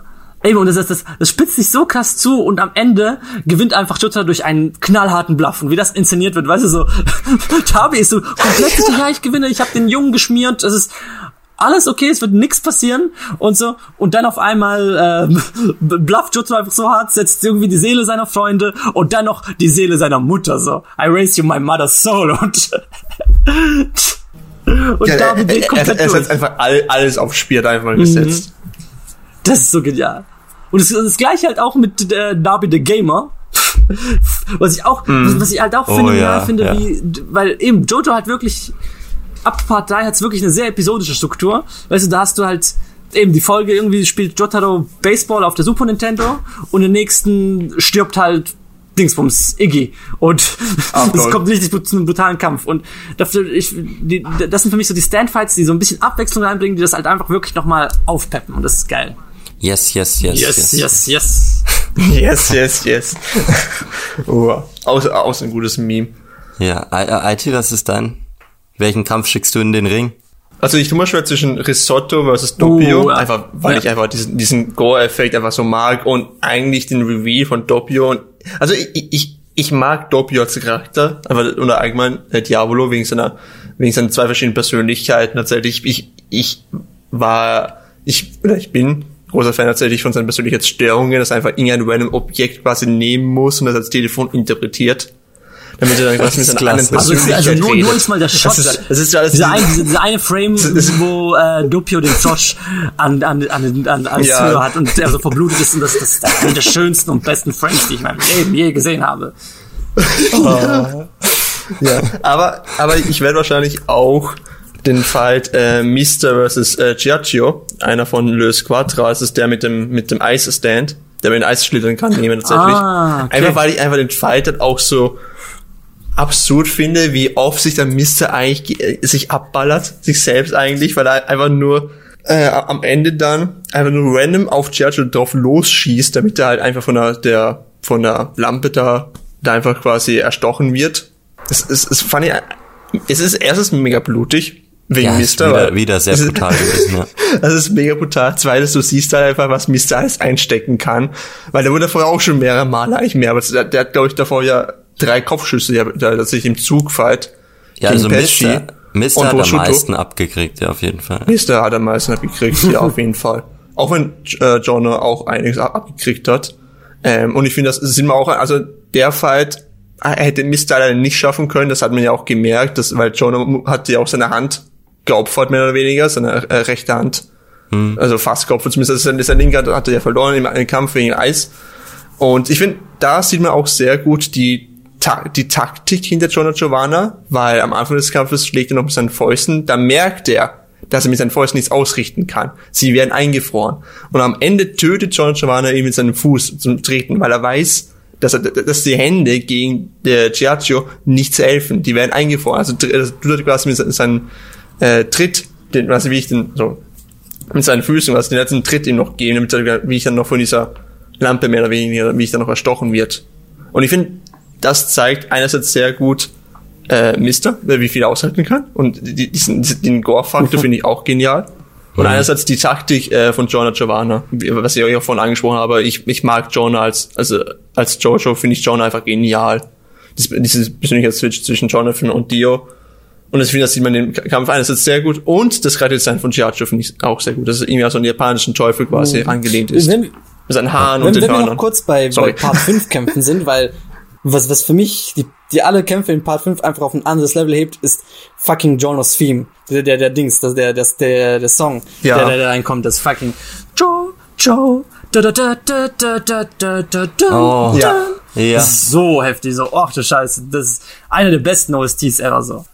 Eben, und das, das, das, das spitzt sich so krass zu und am Ende gewinnt einfach Jotaro durch einen knallharten Bluff. Und wie das inszeniert wird, weißt du, so, Darby ist so komplett so, ja, ich gewinne, ich habe den Jungen geschmiert, es ist alles okay, es wird nichts passieren und so. Und dann auf einmal ähm, blufft Jotaro einfach so hart, setzt irgendwie die Seele seiner Freunde und dann noch die Seele seiner Mutter so. I raise you my mother's soul und und Ja, er, geht er, komplett er, er durch. hat einfach all, alles aufs Spiel hat einfach gesetzt. Das ist so genial. Und das, das gleiche halt auch mit äh, Darby the Gamer. was ich auch, was, was ich halt auch Oh, phänomenal ja, finde, ja. wie, weil eben Jojo hat wirklich, ab Part 3 hat's wirklich eine sehr episodische Struktur. Weißt du, da hast du halt eben die Folge, irgendwie spielt Jotaro Baseball auf der Super Nintendo und im nächsten stirbt halt Dingsbums, Iggy. Und es kommt richtig zu einem brutalen Kampf. Und dafür, ich, die, das sind für mich so die Standfights, die so ein bisschen Abwechslung reinbringen, die das halt einfach wirklich nochmal aufpeppen. Und das ist geil. Yes, yes, yes, Yes, yes, yes. Yes, yes, yes. oh, aus, aus ein gutes Meme. Ja, IT, was ist dein? Welchen Kampf schickst du in den Ring? Also ich tue mal schwer zwischen Risotto versus Doppio, ja. einfach weil Ja. ich einfach diesen, diesen Gore-Effekt einfach so mag und eigentlich den Reveal von Doppio. Und, also ich, ich, ich mag Doppio als Charakter, aber oder allgemein äh, Diavolo wegen seiner wegen seinen zwei verschiedenen Persönlichkeiten. Tatsächlich, ich, ich war, ich oder ich bin großer Fan tatsächlich von seinen Persönlichkeitsstörungen, dass er einfach irgendein random Objekt quasi nehmen muss und das als Telefon interpretiert. Damit er dann quasi mit seiner anderen. Also, also nur, nur ist mal der Shot. Das ist, das ist alles dieser, eine, dieser eine Frame, wo äh, Doppio den Frosch an, an, an, an, an Ja. Tür hat und der so verblutet ist und das, das ist einer der schönsten und besten Frames, die ich in meinem Leben je gesehen habe. Ja, aber, aber ich werde wahrscheinlich auch den Fight äh, Mr. vs. Äh, Giacchio, einer von Le Squadra, das ist der mit dem, mit dem Eisstand, der mit dem Eis schlittern kann, nehmen tatsächlich. Ah, okay. Einfach weil ich einfach den Fight halt auch so absurd finde, wie oft sich der Mister eigentlich ge- äh, sich abballert, sich selbst eigentlich, weil er einfach nur äh, am Ende dann einfach nur random auf Giorgio drauf losschießt, damit er halt einfach von der, der von der Lampe da, da einfach quasi erstochen wird. Es, es, es fand ich, es ist erstens mega blutig, wegen Ja, ist Mister. wieder, weil- wieder sehr ist- brutal gewesen, ja. das ist mega brutal. Zweitens, du siehst halt einfach, was Mister alles einstecken kann. Weil der wurde vorher auch schon mehrere Male eigentlich mehr. Aber der, der hat, glaube ich, davor ja drei Kopfschüsse, der sich im Zug fight. Ja, also Pesci Mister, Mister und hat am Prosciutto. meisten abgekriegt, ja, auf jeden Fall. Mister hat am meisten abgekriegt, ja, auf jeden Fall. Auch wenn äh, Jonah auch einiges ab- abgekriegt hat. Ähm, und ich finde, das sind wir auch, also der Fight er hätte Mister leider nicht schaffen können, das hat man ja auch gemerkt, dass, weil Jonah hat ja auch seine Hand geopfert, mehr oder weniger, seine äh, rechte Hand. Also fast geopfert, zumindest sein, sein linker hat, hat er ja verloren im, im Kampf wegen Eis. Und ich finde, da sieht man auch sehr gut die, Ta die Taktik hinter Jonah Giovanna, weil am Anfang des Kampfes schlägt er noch mit seinen Fäusten, da merkt er, dass er mit seinen Fäusten nichts ausrichten kann. Sie werden eingefroren. Und am Ende tötet Jonah Giovanna ihn mit seinem Fuß zum Treten, weil er weiß, dass, er, dass die Hände gegen der Giacchio nichts helfen. Die werden eingefroren. Also tut er quasi mit seinem äh, Tritt, den, was wie ich den, so, mit seinen Füßen, was den letzten Tritt ihm noch geben, damit er, wie ich dann noch von dieser Lampe mehr oder weniger, wie ich dann noch erstochen wird. Und ich finde, das zeigt einerseits sehr gut äh, Mister, wer wie viel er aushalten kann. Und die, diesen, den Gore-Faktor finde ich auch genial. Und einerseits die Taktik äh, von Jonah Giovanna, was ich euch auch vorhin angesprochen habe. Ich, ich mag Jonah als, also als Jojo finde ich Jonah einfach genial. Dies, dieses persönliche Switch zwischen Jonathan und Dio. Und ich finde, das sieht man im Kampf einerseits sehr gut. Und das Charakterdesign von Giorgio finde ich auch sehr gut. Dass es irgendwie aus so einen japanischen Teufel quasi angelehnt ist. Wenn, Mit seinen Haaren Wenn, und den wenn wir Hörnern. noch kurz bei, bei. Part 5 Kämpfen sind, weil was, was für mich die, die alle Kämpfe in Part 5 einfach auf ein anderes Level hebt, ist fucking Jonos Theme. Der, der, der Dings, das, der, das, der, der Song, Ja. der, der, der reinkommt, das fucking Joe, Joe, da, da, da, da, da, da, da, da, da, Oh. Ja. Ja. So heftig, so, ach du Scheiße, das ist einer der besten OSTs ever, so.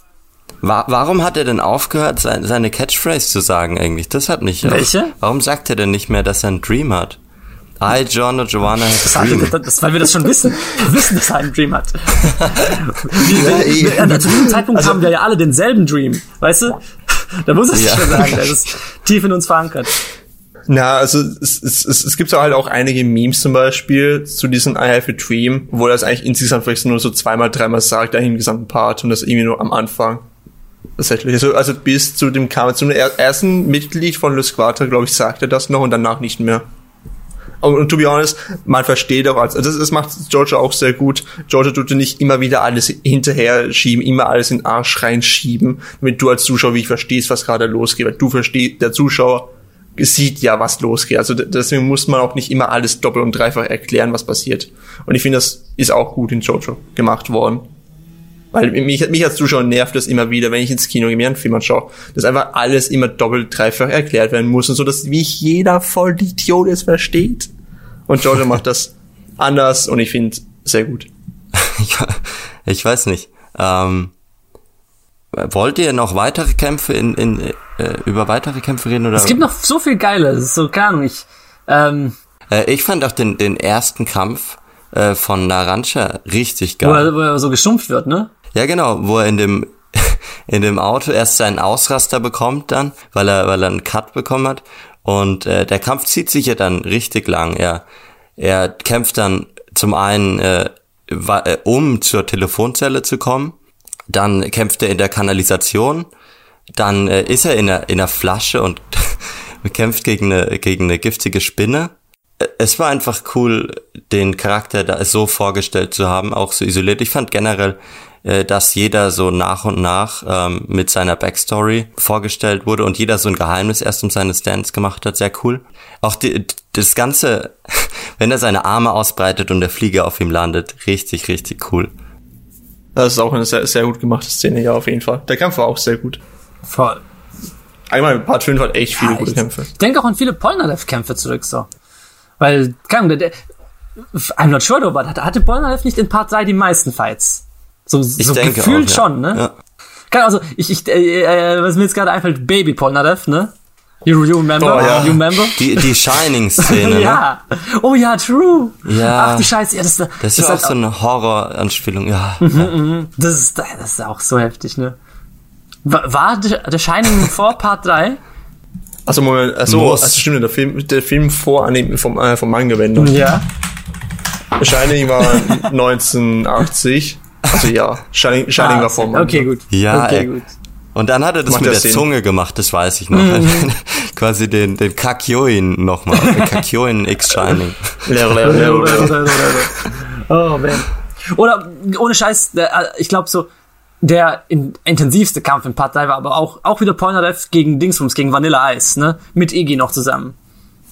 Wa warum hat er denn aufgehört, sein, seine Catchphrase zu sagen eigentlich? Das hat mich. Welche? Warum sagt er denn nicht mehr, dass er einen Dream hat? I, John und Joanna have Das, a hat, dream. das, das, weil wir das schon wissen. Wir wissen, dass er einen Dream hat. Ja, eh. Wir- Zu diesem Zeitpunkt haben wir ja alle denselben Dream, weißt du? Da muss ich Ja. schon sagen, das ist tief in uns verankert. Na, also es, es, es, es gibt halt auch einige Memes zum Beispiel zu diesem I Have a Dream, wo er das eigentlich insgesamt vielleicht nur so zweimal, dreimal sagt, dahin im gesamten Part und das irgendwie nur am Anfang. Tatsächlich. Also, also bis zu dem Kampf, zum er- ersten Mitglied von Le Squadra, glaube ich, sagt er das noch und danach nicht mehr. Und, to be honest, man versteht auch, also das, das macht Georgia auch sehr gut. Georgia tut nicht immer wieder alles hinterher schieben, immer alles in den Arsch reinschieben, damit du als Zuschauer wirklich verstehst, was gerade losgeht. Weil du verstehst, der Zuschauer sieht ja, was losgeht. Also deswegen muss man auch nicht immer alles doppelt und dreifach erklären, was passiert. Und ich finde, das ist auch gut in Jojo gemacht worden. Weil mich, mich als Zuschauer nervt das immer wieder, wenn ich ins Kino gehe, mir einen Film anschaue, dass einfach alles immer doppelt, dreifach erklärt werden muss und so, dass wie jeder Vollidiot es versteht. Und Jojo macht das anders und ich finde sehr gut. Ich, ich weiß nicht. Ähm, wollt ihr noch weitere Kämpfe in, in äh, über weitere Kämpfe reden oder? Es gibt noch so viel Geiles, so keine Ahnung, ich, ähm, äh, ich fand auch den den ersten Kampf äh, von Narancha richtig wo geil. er, wo er so gestumpft wird, ne? Ja, genau, wo er in dem in dem Auto erst seinen Ausraster bekommt dann, weil er weil er einen Cut bekommen hat und äh, der Kampf zieht sich ja dann richtig lang. Er er kämpft dann zum einen äh, äh, um zur Telefonzelle zu kommen, dann kämpft er in der Kanalisation, dann äh, ist er in der in der Flasche und kämpft gegen eine gegen eine giftige Spinne es war einfach cool, den Charakter da so vorgestellt zu haben, auch so isoliert. Ich fand generell, äh, dass jeder so nach und nach ähm, mit seiner Backstory vorgestellt wurde und jeder so ein Geheimnis erst um seine Stands gemacht hat, sehr cool. Auch die, das Ganze, wenn er seine Arme ausbreitet und der Flieger auf ihm landet, richtig, richtig cool. Das ist auch eine sehr, sehr gut gemachte Szene, ja, auf jeden Fall. Der Kampf war auch sehr gut. Voll. Allgemein, Part 5 hat echt viele Ja, gute ich- Kämpfe. Ich denke auch an viele Polnareff-Kämpfe zurück, so. Weil, keine Ahnung, der, der, I'm not sure, aber hatte, hatte Polnareff nicht in Part 3 die meisten Fights? So, Ich so denke gefühlt auch, ja. schon, ne? Ja. Also, ich, ich, äh, äh, was mir jetzt gerade einfällt, Baby Polnareff, ne? You, you remember? Oh, ja. You remember? Die, die Shining-Szene, ne? ja. Oh ja, true. Ja. Ach du Scheiße, ja, das, das, Das ist war auch halt so eine Horroranspielung, ja. Das ist, das ist auch so heftig, ne? War, war The The Shining vor Part 3? Also Moment, also, also stimmt, der Film, der Film vor Anime vom, äh, vom Manga-Wender. Ja. Shining war 1980. Also ja, Shining, Shining Ah, war vor. Okay, gut. Ja, okay, ey. gut. Und dann hat er das Macht mit der Sinn. Zunge gemacht, das weiß ich noch. Quasi den, den Kakyoin nochmal. Kakyoin X Shining. Leer, leer, leer, leer. oh, man. Oder, ohne Scheiß, der, äh, ich glaube so, der in, intensivste Kampf in Part 3 war aber auch, auch wieder Polnareff gegen Dingsbums, gegen Vanilla Ice, ne? Mit Iggy noch zusammen.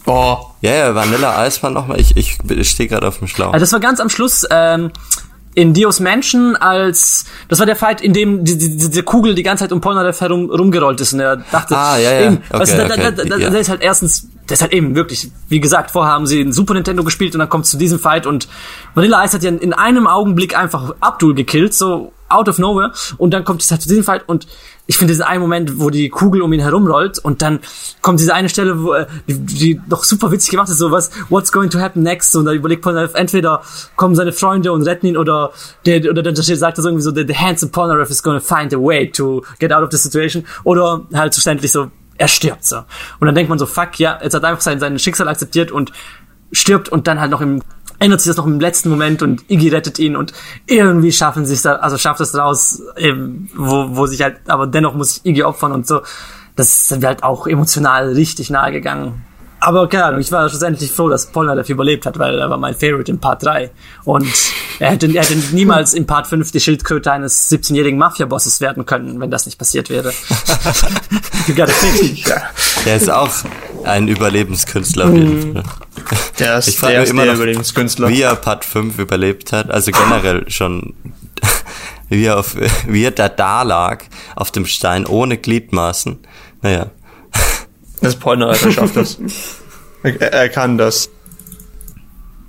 Boah. Ja, ja, Vanilla Eis war nochmal, ich, ich stehe gerade auf dem Schlauch. Also das war ganz am Schluss, ähm, in Dios Mansion als, das war der Fight, in dem die, die, diese Kugel die ganze Zeit um Polnareff herum rumgerollt ist und er dachte, Ah, ja, ja. eben, Okay, weißt du, da, da, okay, da, da, ja. der ist halt erstens, der ist halt eben wirklich, wie gesagt, vorher haben sie ein Super Nintendo gespielt und dann kommt es zu diesem Fight und Vanilla Ice hat ja in einem Augenblick einfach Abdul gekillt, so out of nowhere und dann kommt es halt zu diesem Fight und ich finde diesen einen Moment, wo die Kugel um ihn herumrollt und dann kommt diese eine Stelle, wo, äh, die, die noch super witzig gemacht ist, so was, what's going to happen next? Und da überlegt Polnareff, entweder kommen seine Freunde und retten ihn oder der, oder dann sagt er so irgendwie so, the, the handsome Polnareff is gonna find a way to get out of the situation oder halt verständlich so, er stirbt so. Und dann denkt man so, fuck, ja, jetzt hat er einfach sein, sein Schicksal akzeptiert und stirbt und dann halt noch im ändert sich das noch im letzten Moment und Iggy rettet ihn und irgendwie schaffen sie es da, also schafft es raus, eben, wo, wo sich halt, aber dennoch muss sich Iggy opfern und so. Das sind wir halt auch emotional richtig nahe gegangen. Aber keine Ahnung, ich war schlussendlich froh, dass Polnar dafür überlebt hat, weil er war mein Favorite in Part 3. Und er hätte, er hätte niemals in Part 5 die Schildkröte eines 17-jährigen Mafia-Bosses werden können, wenn das nicht passiert wäre. you gotta think. Ja. Der ist auch ein Überlebenskünstler auf jeden Fall. Der ist, Ich frage der mich ist immer der noch, Überlebenskünstler. wie er Part 5 überlebt hat. Also generell schon, wie er, auf, wie er da da lag, auf dem Stein, ohne Gliedmaßen. Naja. Das ist Polnareiter, er schafft das. Er, er kann das.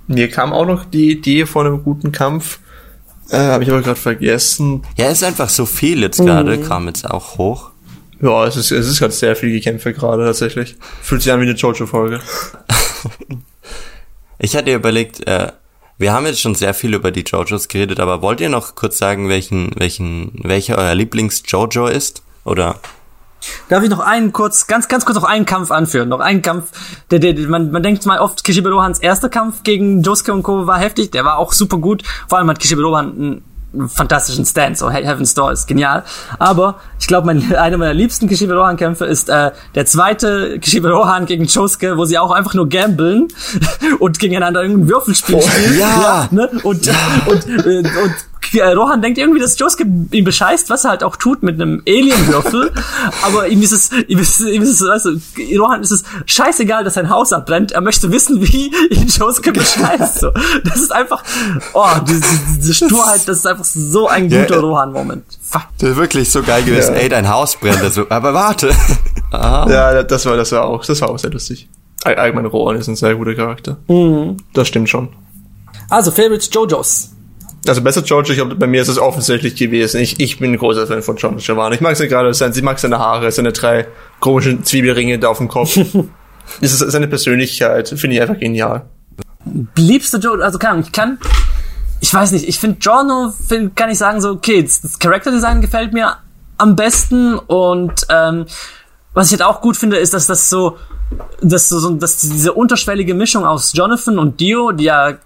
Mir kam auch noch die Idee von einem guten Kampf. Äh, Habe ich aber gerade vergessen. Ja, ist einfach so viel jetzt gerade, kam jetzt auch hoch. Ja, es ist, es ist gerade sehr viel Gekämpfe gerade tatsächlich. Fühlt sich an wie eine Jojo-Folge. Ich hatte überlegt, äh, wir haben jetzt schon sehr viel über die Jojos geredet, aber wollt ihr noch kurz sagen, welchen, welchen, welcher euer Lieblings-Jojo ist? Oder? Darf ich noch einen kurz, ganz, ganz kurz noch einen Kampf anführen? Noch einen Kampf, der, der, man, man denkt mal oft, Kishibe Rohans erster Kampf gegen Josuke und Co. war heftig, der war auch super gut. Vor allem hat Kishibe Rohan einen fantastischen Stand, so Heaven's Door ist genial. Aber ich glaube, mein, einer meiner liebsten Kishibe Rohan Kämpfe ist äh, der zweite Kishibe Rohan gegen Josuke, wo sie auch einfach nur gamblen und gegeneinander irgendein Würfelspiel spielen. ja. ne? Und, und, äh, und Rohan denkt irgendwie, dass Josuke ihn bescheißt, was er halt auch tut mit einem Alienwürfel. aber ihm ist es, ihm ist, ihm ist es, weißt du, Rohan ist es scheißegal, dass sein Haus abbrennt. Er möchte wissen, wie ihn Josuke bescheißt. So. Das ist einfach, oh, diese, diese Sturheit, das ist einfach so ein Ja, guter äh, Rohan-Moment. Fuck. Das ist wirklich so geil gewesen. Ja. Ey, dein Haus brennt. Also, aber warte. ah. Ja, das war, das war auch, das war auch sehr lustig. All- Allgemein Rohan ist ein sehr guter Charakter. Das stimmt schon. Also, Favorites Jojos. Also besser Jojo, ich glaube, bei mir ist es offensichtlich gewesen. Ich, ich bin ein großer Fan von John Giovanni. Ich mag seine gerade, sein, sie mag seine Haare, seine drei komischen Zwiebelringe da auf dem Kopf. das ist seine Persönlichkeit, finde ich einfach genial. liebste Jojo, also keine Ahnung, ich kann, ich weiß nicht, ich finde Giorno, find, kann ich sagen so, okay, das, das Character Design gefällt mir am besten und ähm, was ich halt auch gut finde, ist, dass das so, dass so dass diese unterschwellige Mischung aus Jonathan und Dio, die ja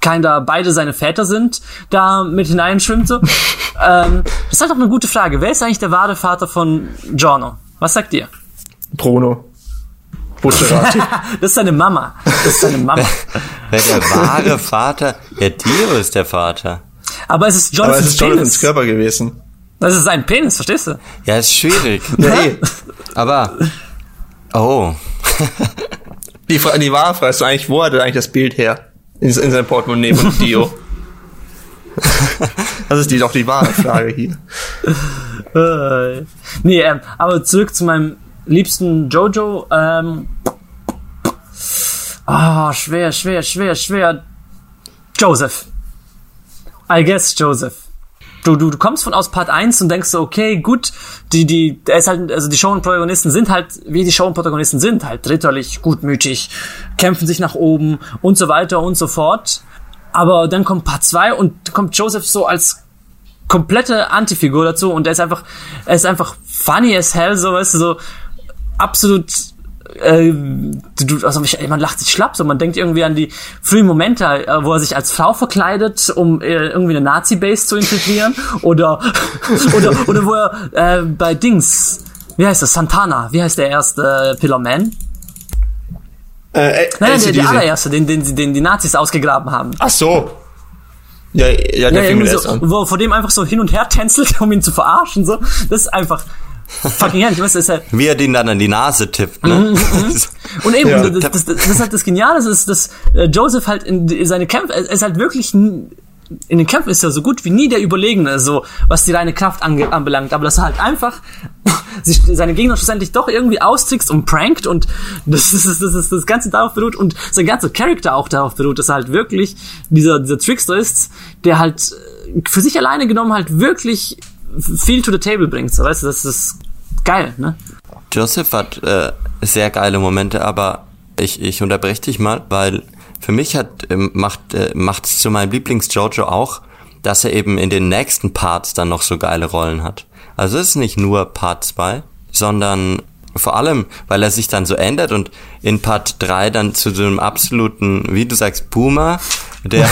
keiner beide seine Väter sind, da mit hineinschwimmt so. ähm, das ist halt auch eine gute Frage. Wer ist eigentlich der wahre Vater von Giorno? Was sagt ihr? Bruno. Das ist seine Mama. Das ist seine Mama. Wer der wahre Vater? Ja, Dio ist der Vater. Aber es ist Aber Jonathans es ist Jonathans Penis. Körper gewesen. Das ist sein Penis, verstehst du? Ja, ist schwierig. Eh. Aber, oh. Die, Fra die wahre Frage ist eigentlich, wo hat er eigentlich das Bild her? In, in seinem Portemonnaie von Dio. das ist die, doch die wahre Frage hier. Äh, nee, ähm, aber zurück zu meinem liebsten Jojo. Ähm, ah, schwer, schwer, schwer, schwer. Joseph. I guess Joseph. Du, du, du kommst von aus Part 1 und denkst so, okay, gut, die, die, er ist halt, also die Show-Protagonisten sind halt, wie die Show-Protagonisten sind, halt ritterlich, gutmütig, kämpfen sich nach oben und so weiter und so fort. Aber dann kommt Part 2 und kommt Joseph so als komplette Antifigur dazu und er ist einfach, er ist einfach funny as hell, so weißt du, so absolut äh, du, also ich, man lacht sich schlapp, so man denkt irgendwie an die frühen Momente, äh, wo er sich als Frau verkleidet, um äh, irgendwie eine Nazi-Base zu infiltrieren, oder oder oder wo er äh, bei Dings, wie heißt das, Santana, wie heißt der erste äh, Pillar Man? Äh, äh, Nein, nein, der, der allererste, den, den, den die Nazis ausgegraben haben. Ach so. Ja, ja, der Ja, fing so, an. wo vor dem einfach so hin und her tänzelt, um ihn zu verarschen, so. Das ist einfach fucking herrlich. Weißt du, das ist halt, Wie er den dann an die Nase tippt, ne? und eben, Ja. das, das, das, das ist halt das Geniale, ist, dass äh, Joseph halt in seine Kämpfe, er ist halt wirklich, in den Kämpfen ist er so gut wie nie der Überlegene, so, was die reine Kraft ange anbelangt, aber dass er halt einfach sich seine Gegner schlussendlich doch irgendwie austrickst und prankt und das ist, das ist das Ganze darauf beruht und sein ganzer Charakter auch darauf beruht, dass er halt wirklich dieser, dieser Trickster ist, der halt äh, für sich alleine genommen halt wirklich viel to the table bringt, so, weißt du, das ist geil, ne? Joseph hat äh, sehr geile Momente, aber ich, ich unterbreche dich mal, weil für mich hat ähm, macht äh, macht's zu meinem Lieblings-Jojo auch, dass er eben in den nächsten Parts dann noch so geile Rollen hat. Also es ist nicht nur Part 2, sondern vor allem, weil er sich dann so ändert und in Part 3 dann zu so einem absoluten, wie du sagst, Boomer, der,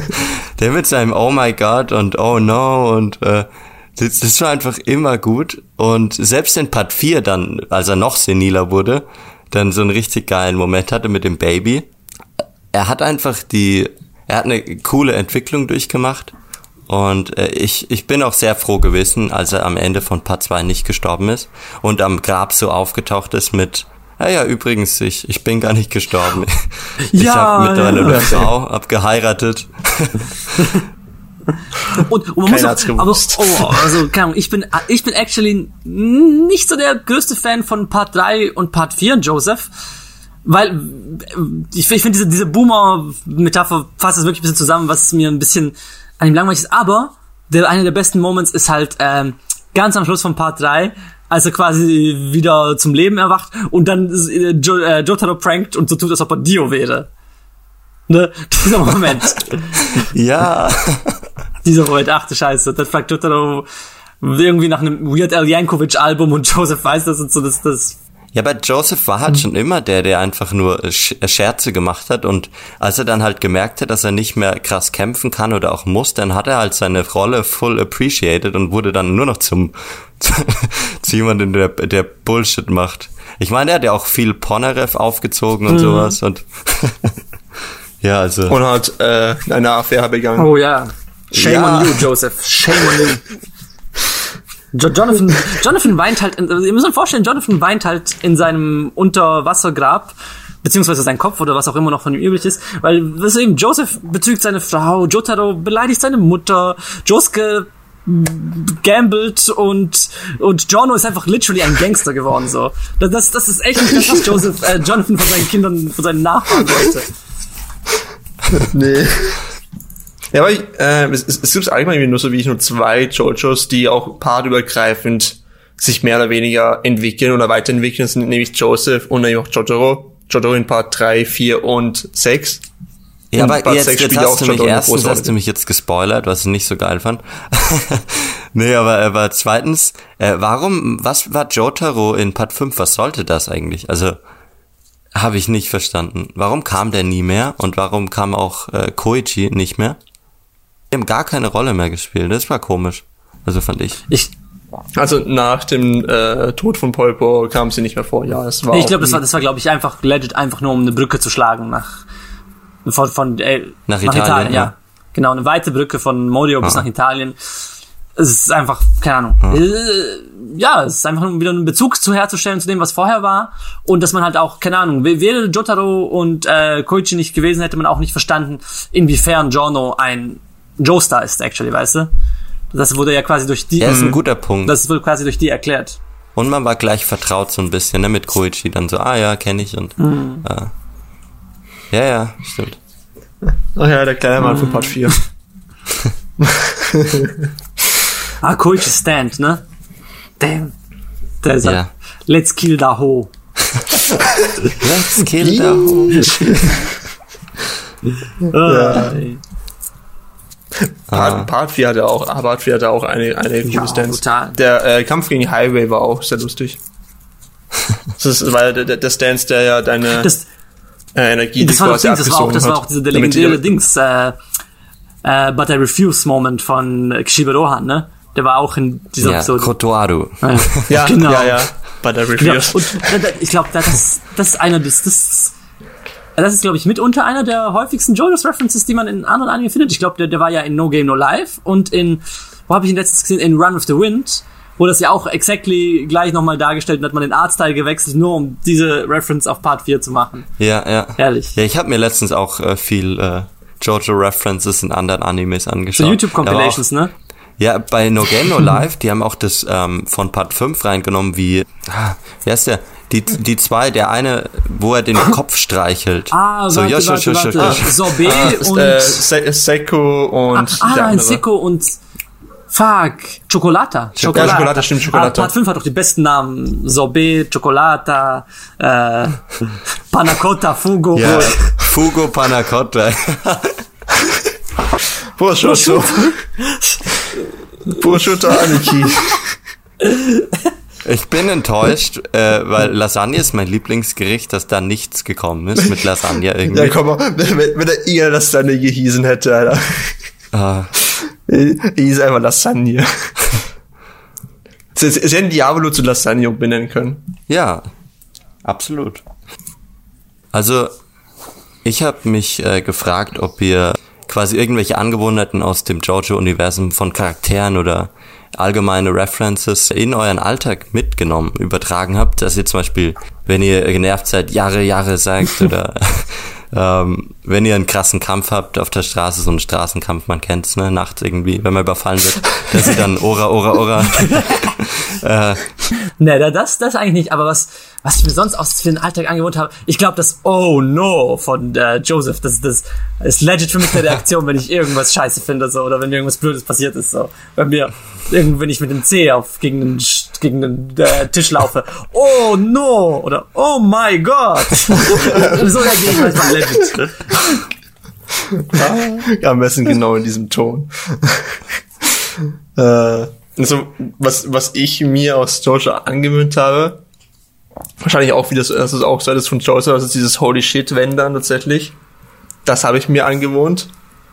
der mit seinem Oh my God und Oh no und äh, das, das war einfach immer gut. Und selbst in Part 4 dann, als er noch seniler wurde, dann so einen richtig geilen Moment hatte mit dem Baby. Er hat einfach die, er hat eine coole Entwicklung durchgemacht. Und äh, ich, ich bin auch sehr froh gewesen, als er am Ende von Part 2 nicht gestorben ist und am Grab so aufgetaucht ist mit, ja, ja, übrigens, ich, ich bin gar nicht gestorben. Ich Ja, habe mittlerweile ja. eine Frau, hab geheiratet. Und, und man muss Keiner auch, hat's gewusst. aber, oh, also, keine Ahnung, ich bin, ich bin actually nicht so der größte Fan von Part 3 und Part 4, Joseph. Weil, ich, ich finde diese, diese Boomer-Metapher fasst das wirklich ein bisschen zusammen, was mir ein bisschen an ihm langweilig ist. Aber, der, einer der besten Moments ist halt, ähm, ganz am Schluss von Part 3, als er quasi wieder zum Leben erwacht und dann äh, jo, äh, Jotaro prankt und so tut, als ob er Dio wäre. Ne? Dieser Moment. Ja. dieser Moment, ach du Scheiße, dann fragt Totaro irgendwie nach einem Weird Al Yankovic Album und Joseph weiß das und so, das, das, Ja, aber Joseph war halt schon immer der, der einfach nur äh, Scherze gemacht hat und als er dann halt gemerkt hat, dass er nicht mehr krass kämpfen kann oder auch muss, dann hat er halt seine Rolle full appreciated und wurde dann nur noch zum zu jemandem, der, der Bullshit macht. Ich meine, er hat ja auch viel Ponarev aufgezogen und sowas und ja, also Und hat äh, eine Affäre begangen. oh ja. Shame Ja. on you, Joseph. Shame on you. Jo Jonathan, Jonathan weint halt, in, also ihr müsst euch vorstellen, Jonathan weint halt in seinem Unterwassergrab, beziehungsweise sein Kopf oder was auch immer noch von ihm übrig ist, weil deswegen Joseph betrügt seine Frau, Jotaro beleidigt seine Mutter, Josuke gambelt und und Jono ist einfach literally ein Gangster geworden so. Das das, das ist echt nicht das, was Joseph äh, Jonathan von seinen Kindern, von seinen Nachfahren wollte. Nee. Ja, aber ich, äh, es, es es gibt allgemein nur so wie ich nur zwei Jojos, die auch partübergreifend sich mehr oder weniger entwickeln oder weiterentwickeln. Das sind nämlich Joseph und nämlich auch Jotaro. Jotaro in Part 3, 4 und 6. Ja, Und aber Part jetzt, jetzt spielt hast du mich erstens hast du mich jetzt gespoilert, was ich nicht so geil fand. nee, aber, aber zweitens, äh, warum, was war Jotaro in Part 5? Was sollte das eigentlich? Also, habe ich nicht verstanden. Warum kam der nie mehr und warum kam auch äh, Koichi nicht mehr? Die haben gar keine Rolle mehr gespielt. Das war komisch. Also fand ich. Ich Also nach dem äh, Tod von Polpo kam sie nicht mehr vor. Ja, es war. ich glaube, das war das war glaube ich einfach legit einfach nur um eine Brücke zu schlagen nach von von äh, Nach Italien, ja. ja. Genau, eine weite Brücke von Modio bis Ah. nach Italien. Es ist einfach keine Ahnung. Äh, ja, es ist einfach nur wieder einen Bezug zu herzustellen zu dem, was vorher war und dass man halt auch keine Ahnung, wäre Jotaro und äh, Koichi nicht gewesen, hätte man auch nicht verstanden, inwiefern Giorno ein Joestar ist actually, weißt du? Das wurde ja quasi durch die Ja, ist ein guter Punkt. das wurde quasi durch die erklärt. Und man war gleich vertraut so ein bisschen, ne, mit Koichi. Dann so, ah ja, kenne ich und, Mhm. äh, ja, ja, stimmt. Ach ja, der kleine Mann von Part 4. Ah, Koichi Stand, ne? Damn. Der sagt, Ja. let's kill da ho. Let's kill the whole. Ja. Part, Part 4 hatte auch, ah, Part 4 hatte auch eine, eine Ja, Stance. brutal. Der äh, Kampf gegen die Highway war auch sehr lustig. Das ist, weil der, der- Stance, der ja deine Das, äh, Energie das war doch quasi Dings, das war auch, das war hat. auch dieser der Damit die- legendäre Dings, äh, äh, But I Refuse Moment von Kishibe Rohan, ne? Der war auch in dieser Ja, Episode. Kotoaru. Ja, Ja, genau. ja, ja. Bei der Genau. Reviews. Und da- da- ich glaube, das, das ist einer des, das, das ist, glaube ich, mitunter einer der häufigsten JoJo's References, die man in anderen Anime findet. Ich glaube, der, der war ja in No Game No Life und in, wo habe ich ihn letztens gesehen? In Run with the Wind, wo das ja auch exactly gleich nochmal dargestellt wird, hat man den Artstyle gewechselt, nur um diese Reference auf Part 4 zu machen. Ja, ja. Herrlich. Ja, ich habe mir letztens auch äh, viel äh, Jojo-References in anderen Animes angeschaut. So YouTube-Compilations, ne? Ja, bei No Game No Life, die haben auch das ähm, von Part 5 reingenommen, wie, ah, wie heißt der? Die, die zwei, der eine, wo er den Kopf streichelt. Ah, so, warte, Yosh, warte, Yosh, warte. Yosh. Sorbet Ah, und... äh, Se Seko und ah, der ein andere. Sicko und... Fuck, Chocolata. Ja, Chocolata, stimmt, Chocolata. Ah, Part 5 hat doch die besten Namen. Sorbet, Chocolata, äh, Panna Cotta, Fugo. Ja, Fugo Panacotta. Prosciutto. Prosciutto Aniki. Ich bin enttäuscht, äh, weil Lasagne ist mein Lieblingsgericht, dass da nichts gekommen ist mit Lasagne irgendwie. Ja, komm mal, wenn, wenn er eher Lasagne gehießen hätte, Alter. Ah, hieß einfach Lasagne. Sie, sie hätten Diabolo zu Lasagne umbenennen können. ja, absolut. Also, ich habe mich äh, gefragt, ob ihr quasi irgendwelche Angewohnheiten aus dem Jojo-Universum von Charakteren oder allgemeine References in euren Alltag mitgenommen, übertragen habt, dass ihr zum Beispiel, wenn ihr genervt seid, Jahre, Jahre sagt oder ähm, wenn ihr einen krassen Kampf habt auf der Straße, so einen Straßenkampf, man kennt's, ne, nachts irgendwie, wenn man überfallen wird, dass ihr dann Ora, Ora, Ora. äh, ne, das, das eigentlich nicht, aber was, was ich mir sonst aus für den Alltag angewohnt habe, ich glaube, das Oh no von äh, Joseph, das, das ist legit für mich eine Reaktion, wenn ich irgendwas scheiße finde, so, oder wenn mir irgendwas Blödes passiert ist, so. Wenn mir, wenn ich mit dem C auf, gegen den, gegen den äh, Tisch laufe, Oh no, oder Oh my God. so reagiere ich manchmal legit. ja, am besten genau in diesem Ton. äh, also, was, was ich mir aus Georgia angewöhnt habe, wahrscheinlich auch wie das, das ist auch so das von Joseph, das ist dieses Holy Shit Wendern tatsächlich. Das habe ich mir angewohnt.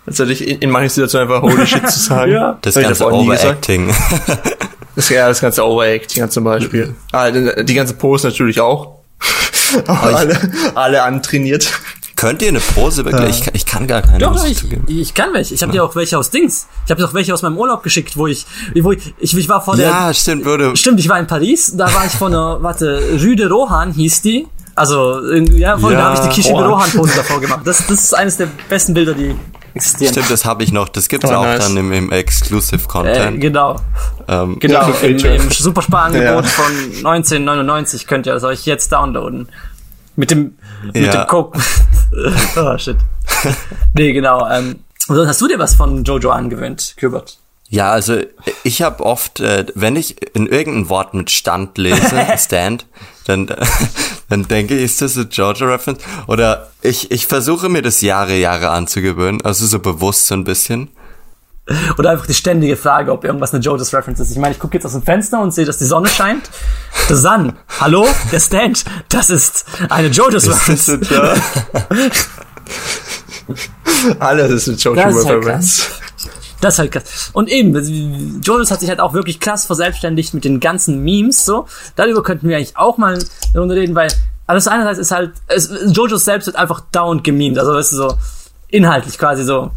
Tatsächlich in, in manchen Situationen einfach Holy Shit zu sagen. ja. Das, das ganze Overacting. das, ja, das ganze Overacting zum Beispiel. Ah, die ganze Pose natürlich auch. alle, alle antrainiert. Könnt ihr eine Pose wirklich? Ich, ich kann gar keine. Doch, ich, ich kann welche. Ich habe dir auch welche aus Dings. Ich habe dir auch welche aus meinem Urlaub geschickt, wo ich, wo ich, ich, ich war vor der. Ja, stimmt, würde. Stimmt, ich war in Paris. Da war ich vor einer, warte, Rue de Rohan hieß die. Also, ja, voll, ja, da habe ich die Kischi de Rohan Pose davor gemacht. Das, das ist eines der besten Bilder, die existieren. Stimmt, das habe ich noch. Das gibt's oh, auch nice. dann im, im Exclusive Content. Äh, genau. Ähm, genau, ja, im, im Supersparangebot ja. von 1999 könnt ihr es euch jetzt downloaden. Mit dem, mit ja. dem Coke. oh, shit. nee, genau. Ähm, hast du dir was von Jojo angewöhnt, Kübert? Ja, also ich habe oft, äh, wenn ich in irgendein Wort mit Stand lese, Stand, dann, dann denke ich, ist das eine Jojo-Reference? Oder ich, ich versuche mir das Jahre, Jahre anzugewöhnen, also so bewusst so ein bisschen. Oder einfach die ständige Frage, ob irgendwas eine JoJo's Reference ist. Ich meine, ich gucke jetzt aus dem Fenster und sehe, dass die Sonne scheint. The Sun. Hallo? Der Stand. Das ist eine JoJo's Reference. Alles ist eine JoJo's halt Reference. Das ist halt krass. Und eben, JoJo's hat sich halt auch wirklich krass verselbstständigt mit den ganzen Memes, so. Darüber könnten wir eigentlich auch mal eine Runde reden, weil, also das einerseits ist halt, es, JoJo's selbst wird einfach dauernd gememed. Also, das ist so, inhaltlich quasi so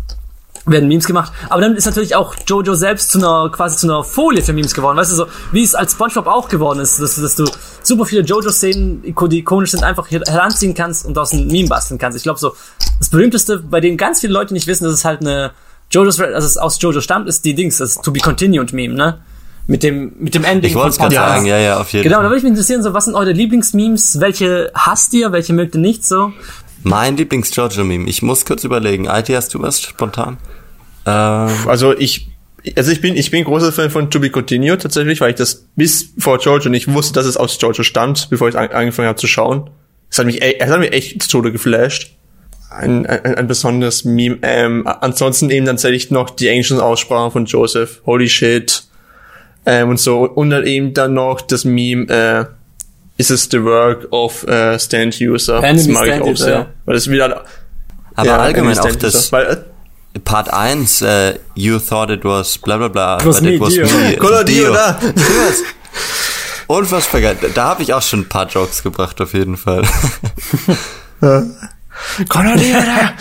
werden Memes gemacht. Aber dann ist natürlich auch Jojo selbst zu einer, quasi zu einer Folie für Memes geworden. Weißt du, so, wie es als Spongebob auch geworden ist, dass, dass du super viele Jojo-Szenen, die ikonisch sind, einfach heranziehen kannst und aus einem Meme basteln kannst. Ich glaube so, das berühmteste, bei dem ganz viele Leute nicht wissen, dass es halt eine Jojo's, also es aus Jojo stammt, ist die Dings, das To Be Continued Meme, ne? Mit dem, mit dem Ending ich von Podcast. sagen, ja, ja, auf jeden Genau, da würde ich mich interessieren, so, was sind eure Lieblingsmemes? Welche hasst ihr? Welche mögt ihr nicht so? Mein Lieblings-Jojo-Meme. Ich muss kurz überlegen. IT, hast du was spontan? Ähm, also ich, also ich bin, ich bin großer Fan von To Be Continued tatsächlich, weil ich das bis vor Georgia nicht wusste, dass es aus Georgia stammt, bevor ich an, angefangen habe zu schauen. Es hat mich, es hat mich echt zu Tode geflasht. Ein, ein, ein besonderes Meme. Ähm, ansonsten eben dann tatsächlich noch die englischen Aussprachen von Joseph. Holy shit. Ähm, und so. Und dann eben dann noch das Meme, äh, is es the work of uh, stand user. Enemy das mag ich auch sehr. Weil das wieder, aber ja, allgemein auch das, weil, äh, Part 1, äh, you thought it was bla bla bla, but me, it was Dio. me. Dio. Dio da. Unfassbar geil. Da habe ich auch schon ein paar Jokes gebracht, auf jeden Fall. Dio da.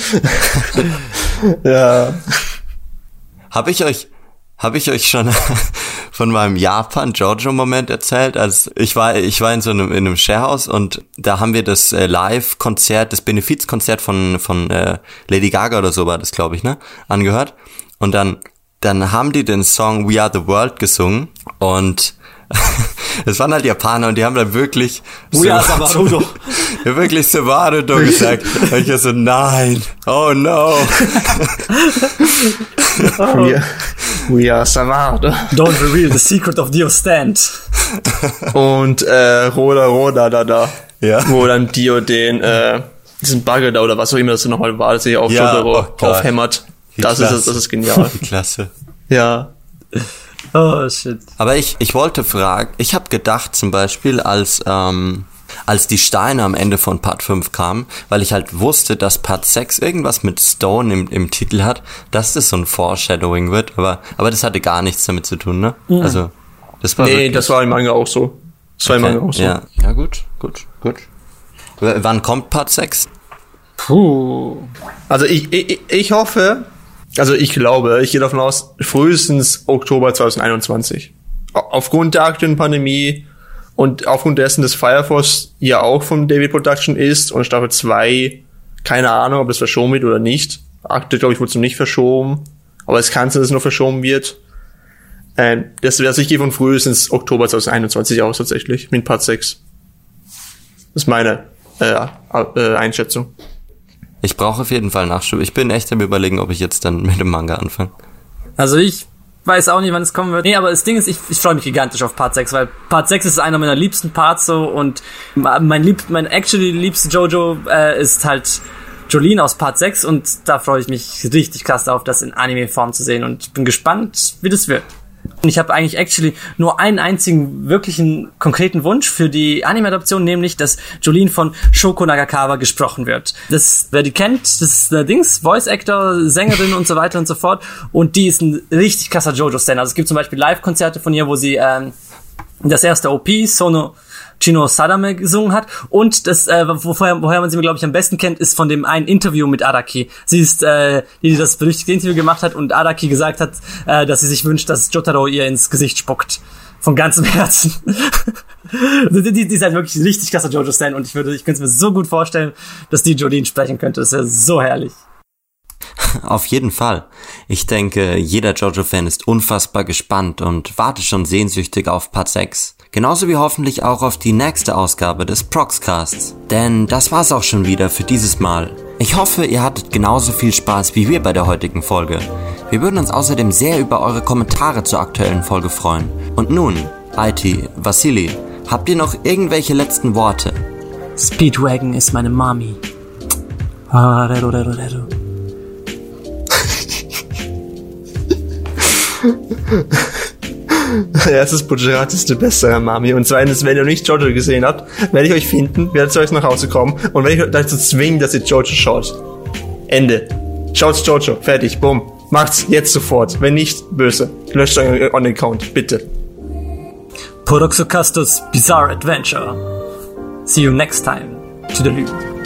ja. Habe ich euch, habe ich euch schon von meinem Japan-Giorgio-Moment erzählt. Als ich war, ich war in so einem, in einem Sharehouse und da haben wir das äh, Live-Konzert, das Benefizkonzert von, von äh, Lady Gaga oder so war das, glaube ich, ne? Angehört. Und dann, dann haben die den Song We Are the World gesungen und es waren halt Japaner und die haben dann wirklich We Are Savarudo. ja, wirklich Savarudo gesagt. Und ich so, nein, oh no. We, we are Savard. Don't reveal the secret of Dio Stand. Und äh, Roda Roda da da. Ja. Wo dann Dio den äh, diesen Bagger da oder was auch immer das nochmal war, dass er auf ja, oh aufhämmert. Das ist, das ist genial. Klasse. Ja. Oh shit. Aber ich, ich wollte fragen, ich habe gedacht zum Beispiel, als ähm, als die Steine am Ende von Part 5 kamen, weil ich halt wusste, dass Part 6 irgendwas mit Stone im, im Titel hat, dass das so ein Foreshadowing wird, aber, aber das hatte gar nichts damit zu tun, ne? Mhm. Also, das war. Nee, wirklich. das war im Manga auch so. Das war okay. im Manga auch so. Ja, ja gut, gut, gut. W wann kommt Part 6? Puh. Also ich, ich, ich hoffe, also ich glaube, ich gehe davon aus, frühestens Oktober 2021. Aufgrund der aktuellen Pandemie und aufgrund dessen, dass Fire Force ja auch von David Production ist und Staffel 2, keine Ahnung, ob das verschoben wird oder nicht. Aktuell, glaube ich, wurde noch nicht verschoben. Aber es kann sein, dass es noch verschoben wird. Ähm, das wäre, also ich gehe von frühestens Oktober 2021 aus tatsächlich, mit Part 6. Das ist meine äh, äh, Einschätzung. Ich brauche auf jeden Fall Nachschub. Ich bin echt am überlegen, ob ich jetzt dann mit dem Manga anfange. Also ich weiß auch nicht, wann es kommen wird. Nee, aber das Ding ist, ich, ich freue mich gigantisch auf Part 6, weil Part 6 ist einer meiner liebsten Parts so und mein lieb, mein actually liebste Jojo äh, ist halt Jolene aus Part 6 und da freue ich mich richtig krass darauf, das in Anime-Form zu sehen und bin gespannt, wie das wird. Und ich habe eigentlich actually nur einen einzigen wirklichen konkreten Wunsch für die Anime-Adaption, nämlich, dass Jolene von Shoko Nagakawa gesprochen wird. Das, wer die kennt, das ist der Dings, Voice-Actor, Sängerin und so weiter und so fort. Und die ist ein richtig krasser Jojo-Stan. Also es gibt zum Beispiel Live-Konzerte von ihr, wo sie ähm, das erste OP, Sono Chino Sadame gesungen hat. Und das, äh, woher, woher man sie, glaube ich, am besten kennt, ist von dem einen Interview mit Araki. Sie ist, äh, die, die das berüchtigte Interview gemacht hat und Araki gesagt hat, äh, dass sie sich wünscht, dass Jotaro ihr ins Gesicht spuckt. Von ganzem Herzen. die, die, die ist halt wirklich richtig krasser Jojo-Stan und ich würde, ich könnte es mir so gut vorstellen, dass die Jolene sprechen könnte. Das wäre so herrlich. Auf jeden Fall. Ich denke, jeder Jojo-Fan ist unfassbar gespannt und wartet schon sehnsüchtig auf Part 6. Genauso wie hoffentlich auch auf die nächste Ausgabe des Proxcasts. Denn das war's auch schon wieder für dieses Mal. Ich hoffe, ihr hattet genauso viel Spaß wie wir bei der heutigen Folge. Wir würden uns außerdem sehr über eure Kommentare zur aktuellen Folge freuen. Und nun, IT, Vasili, habt ihr noch irgendwelche letzten Worte? Speedwagon ist meine Mami. Erstens, Bujerati ist der bessere Mami. Und zweitens, wenn ihr nicht Jojo gesehen habt, werde ich euch finden, werde zu euch nach Hause kommen und werde ich euch dazu zwingen, dass ihr Jojo schaut. Ende. Schaut Jojo. Fertig. Bumm. Macht's jetzt sofort. Wenn nicht, böse. Löscht euren Account. Bitte. Poroxocastos Bizarre Adventure. See you next time to the loop.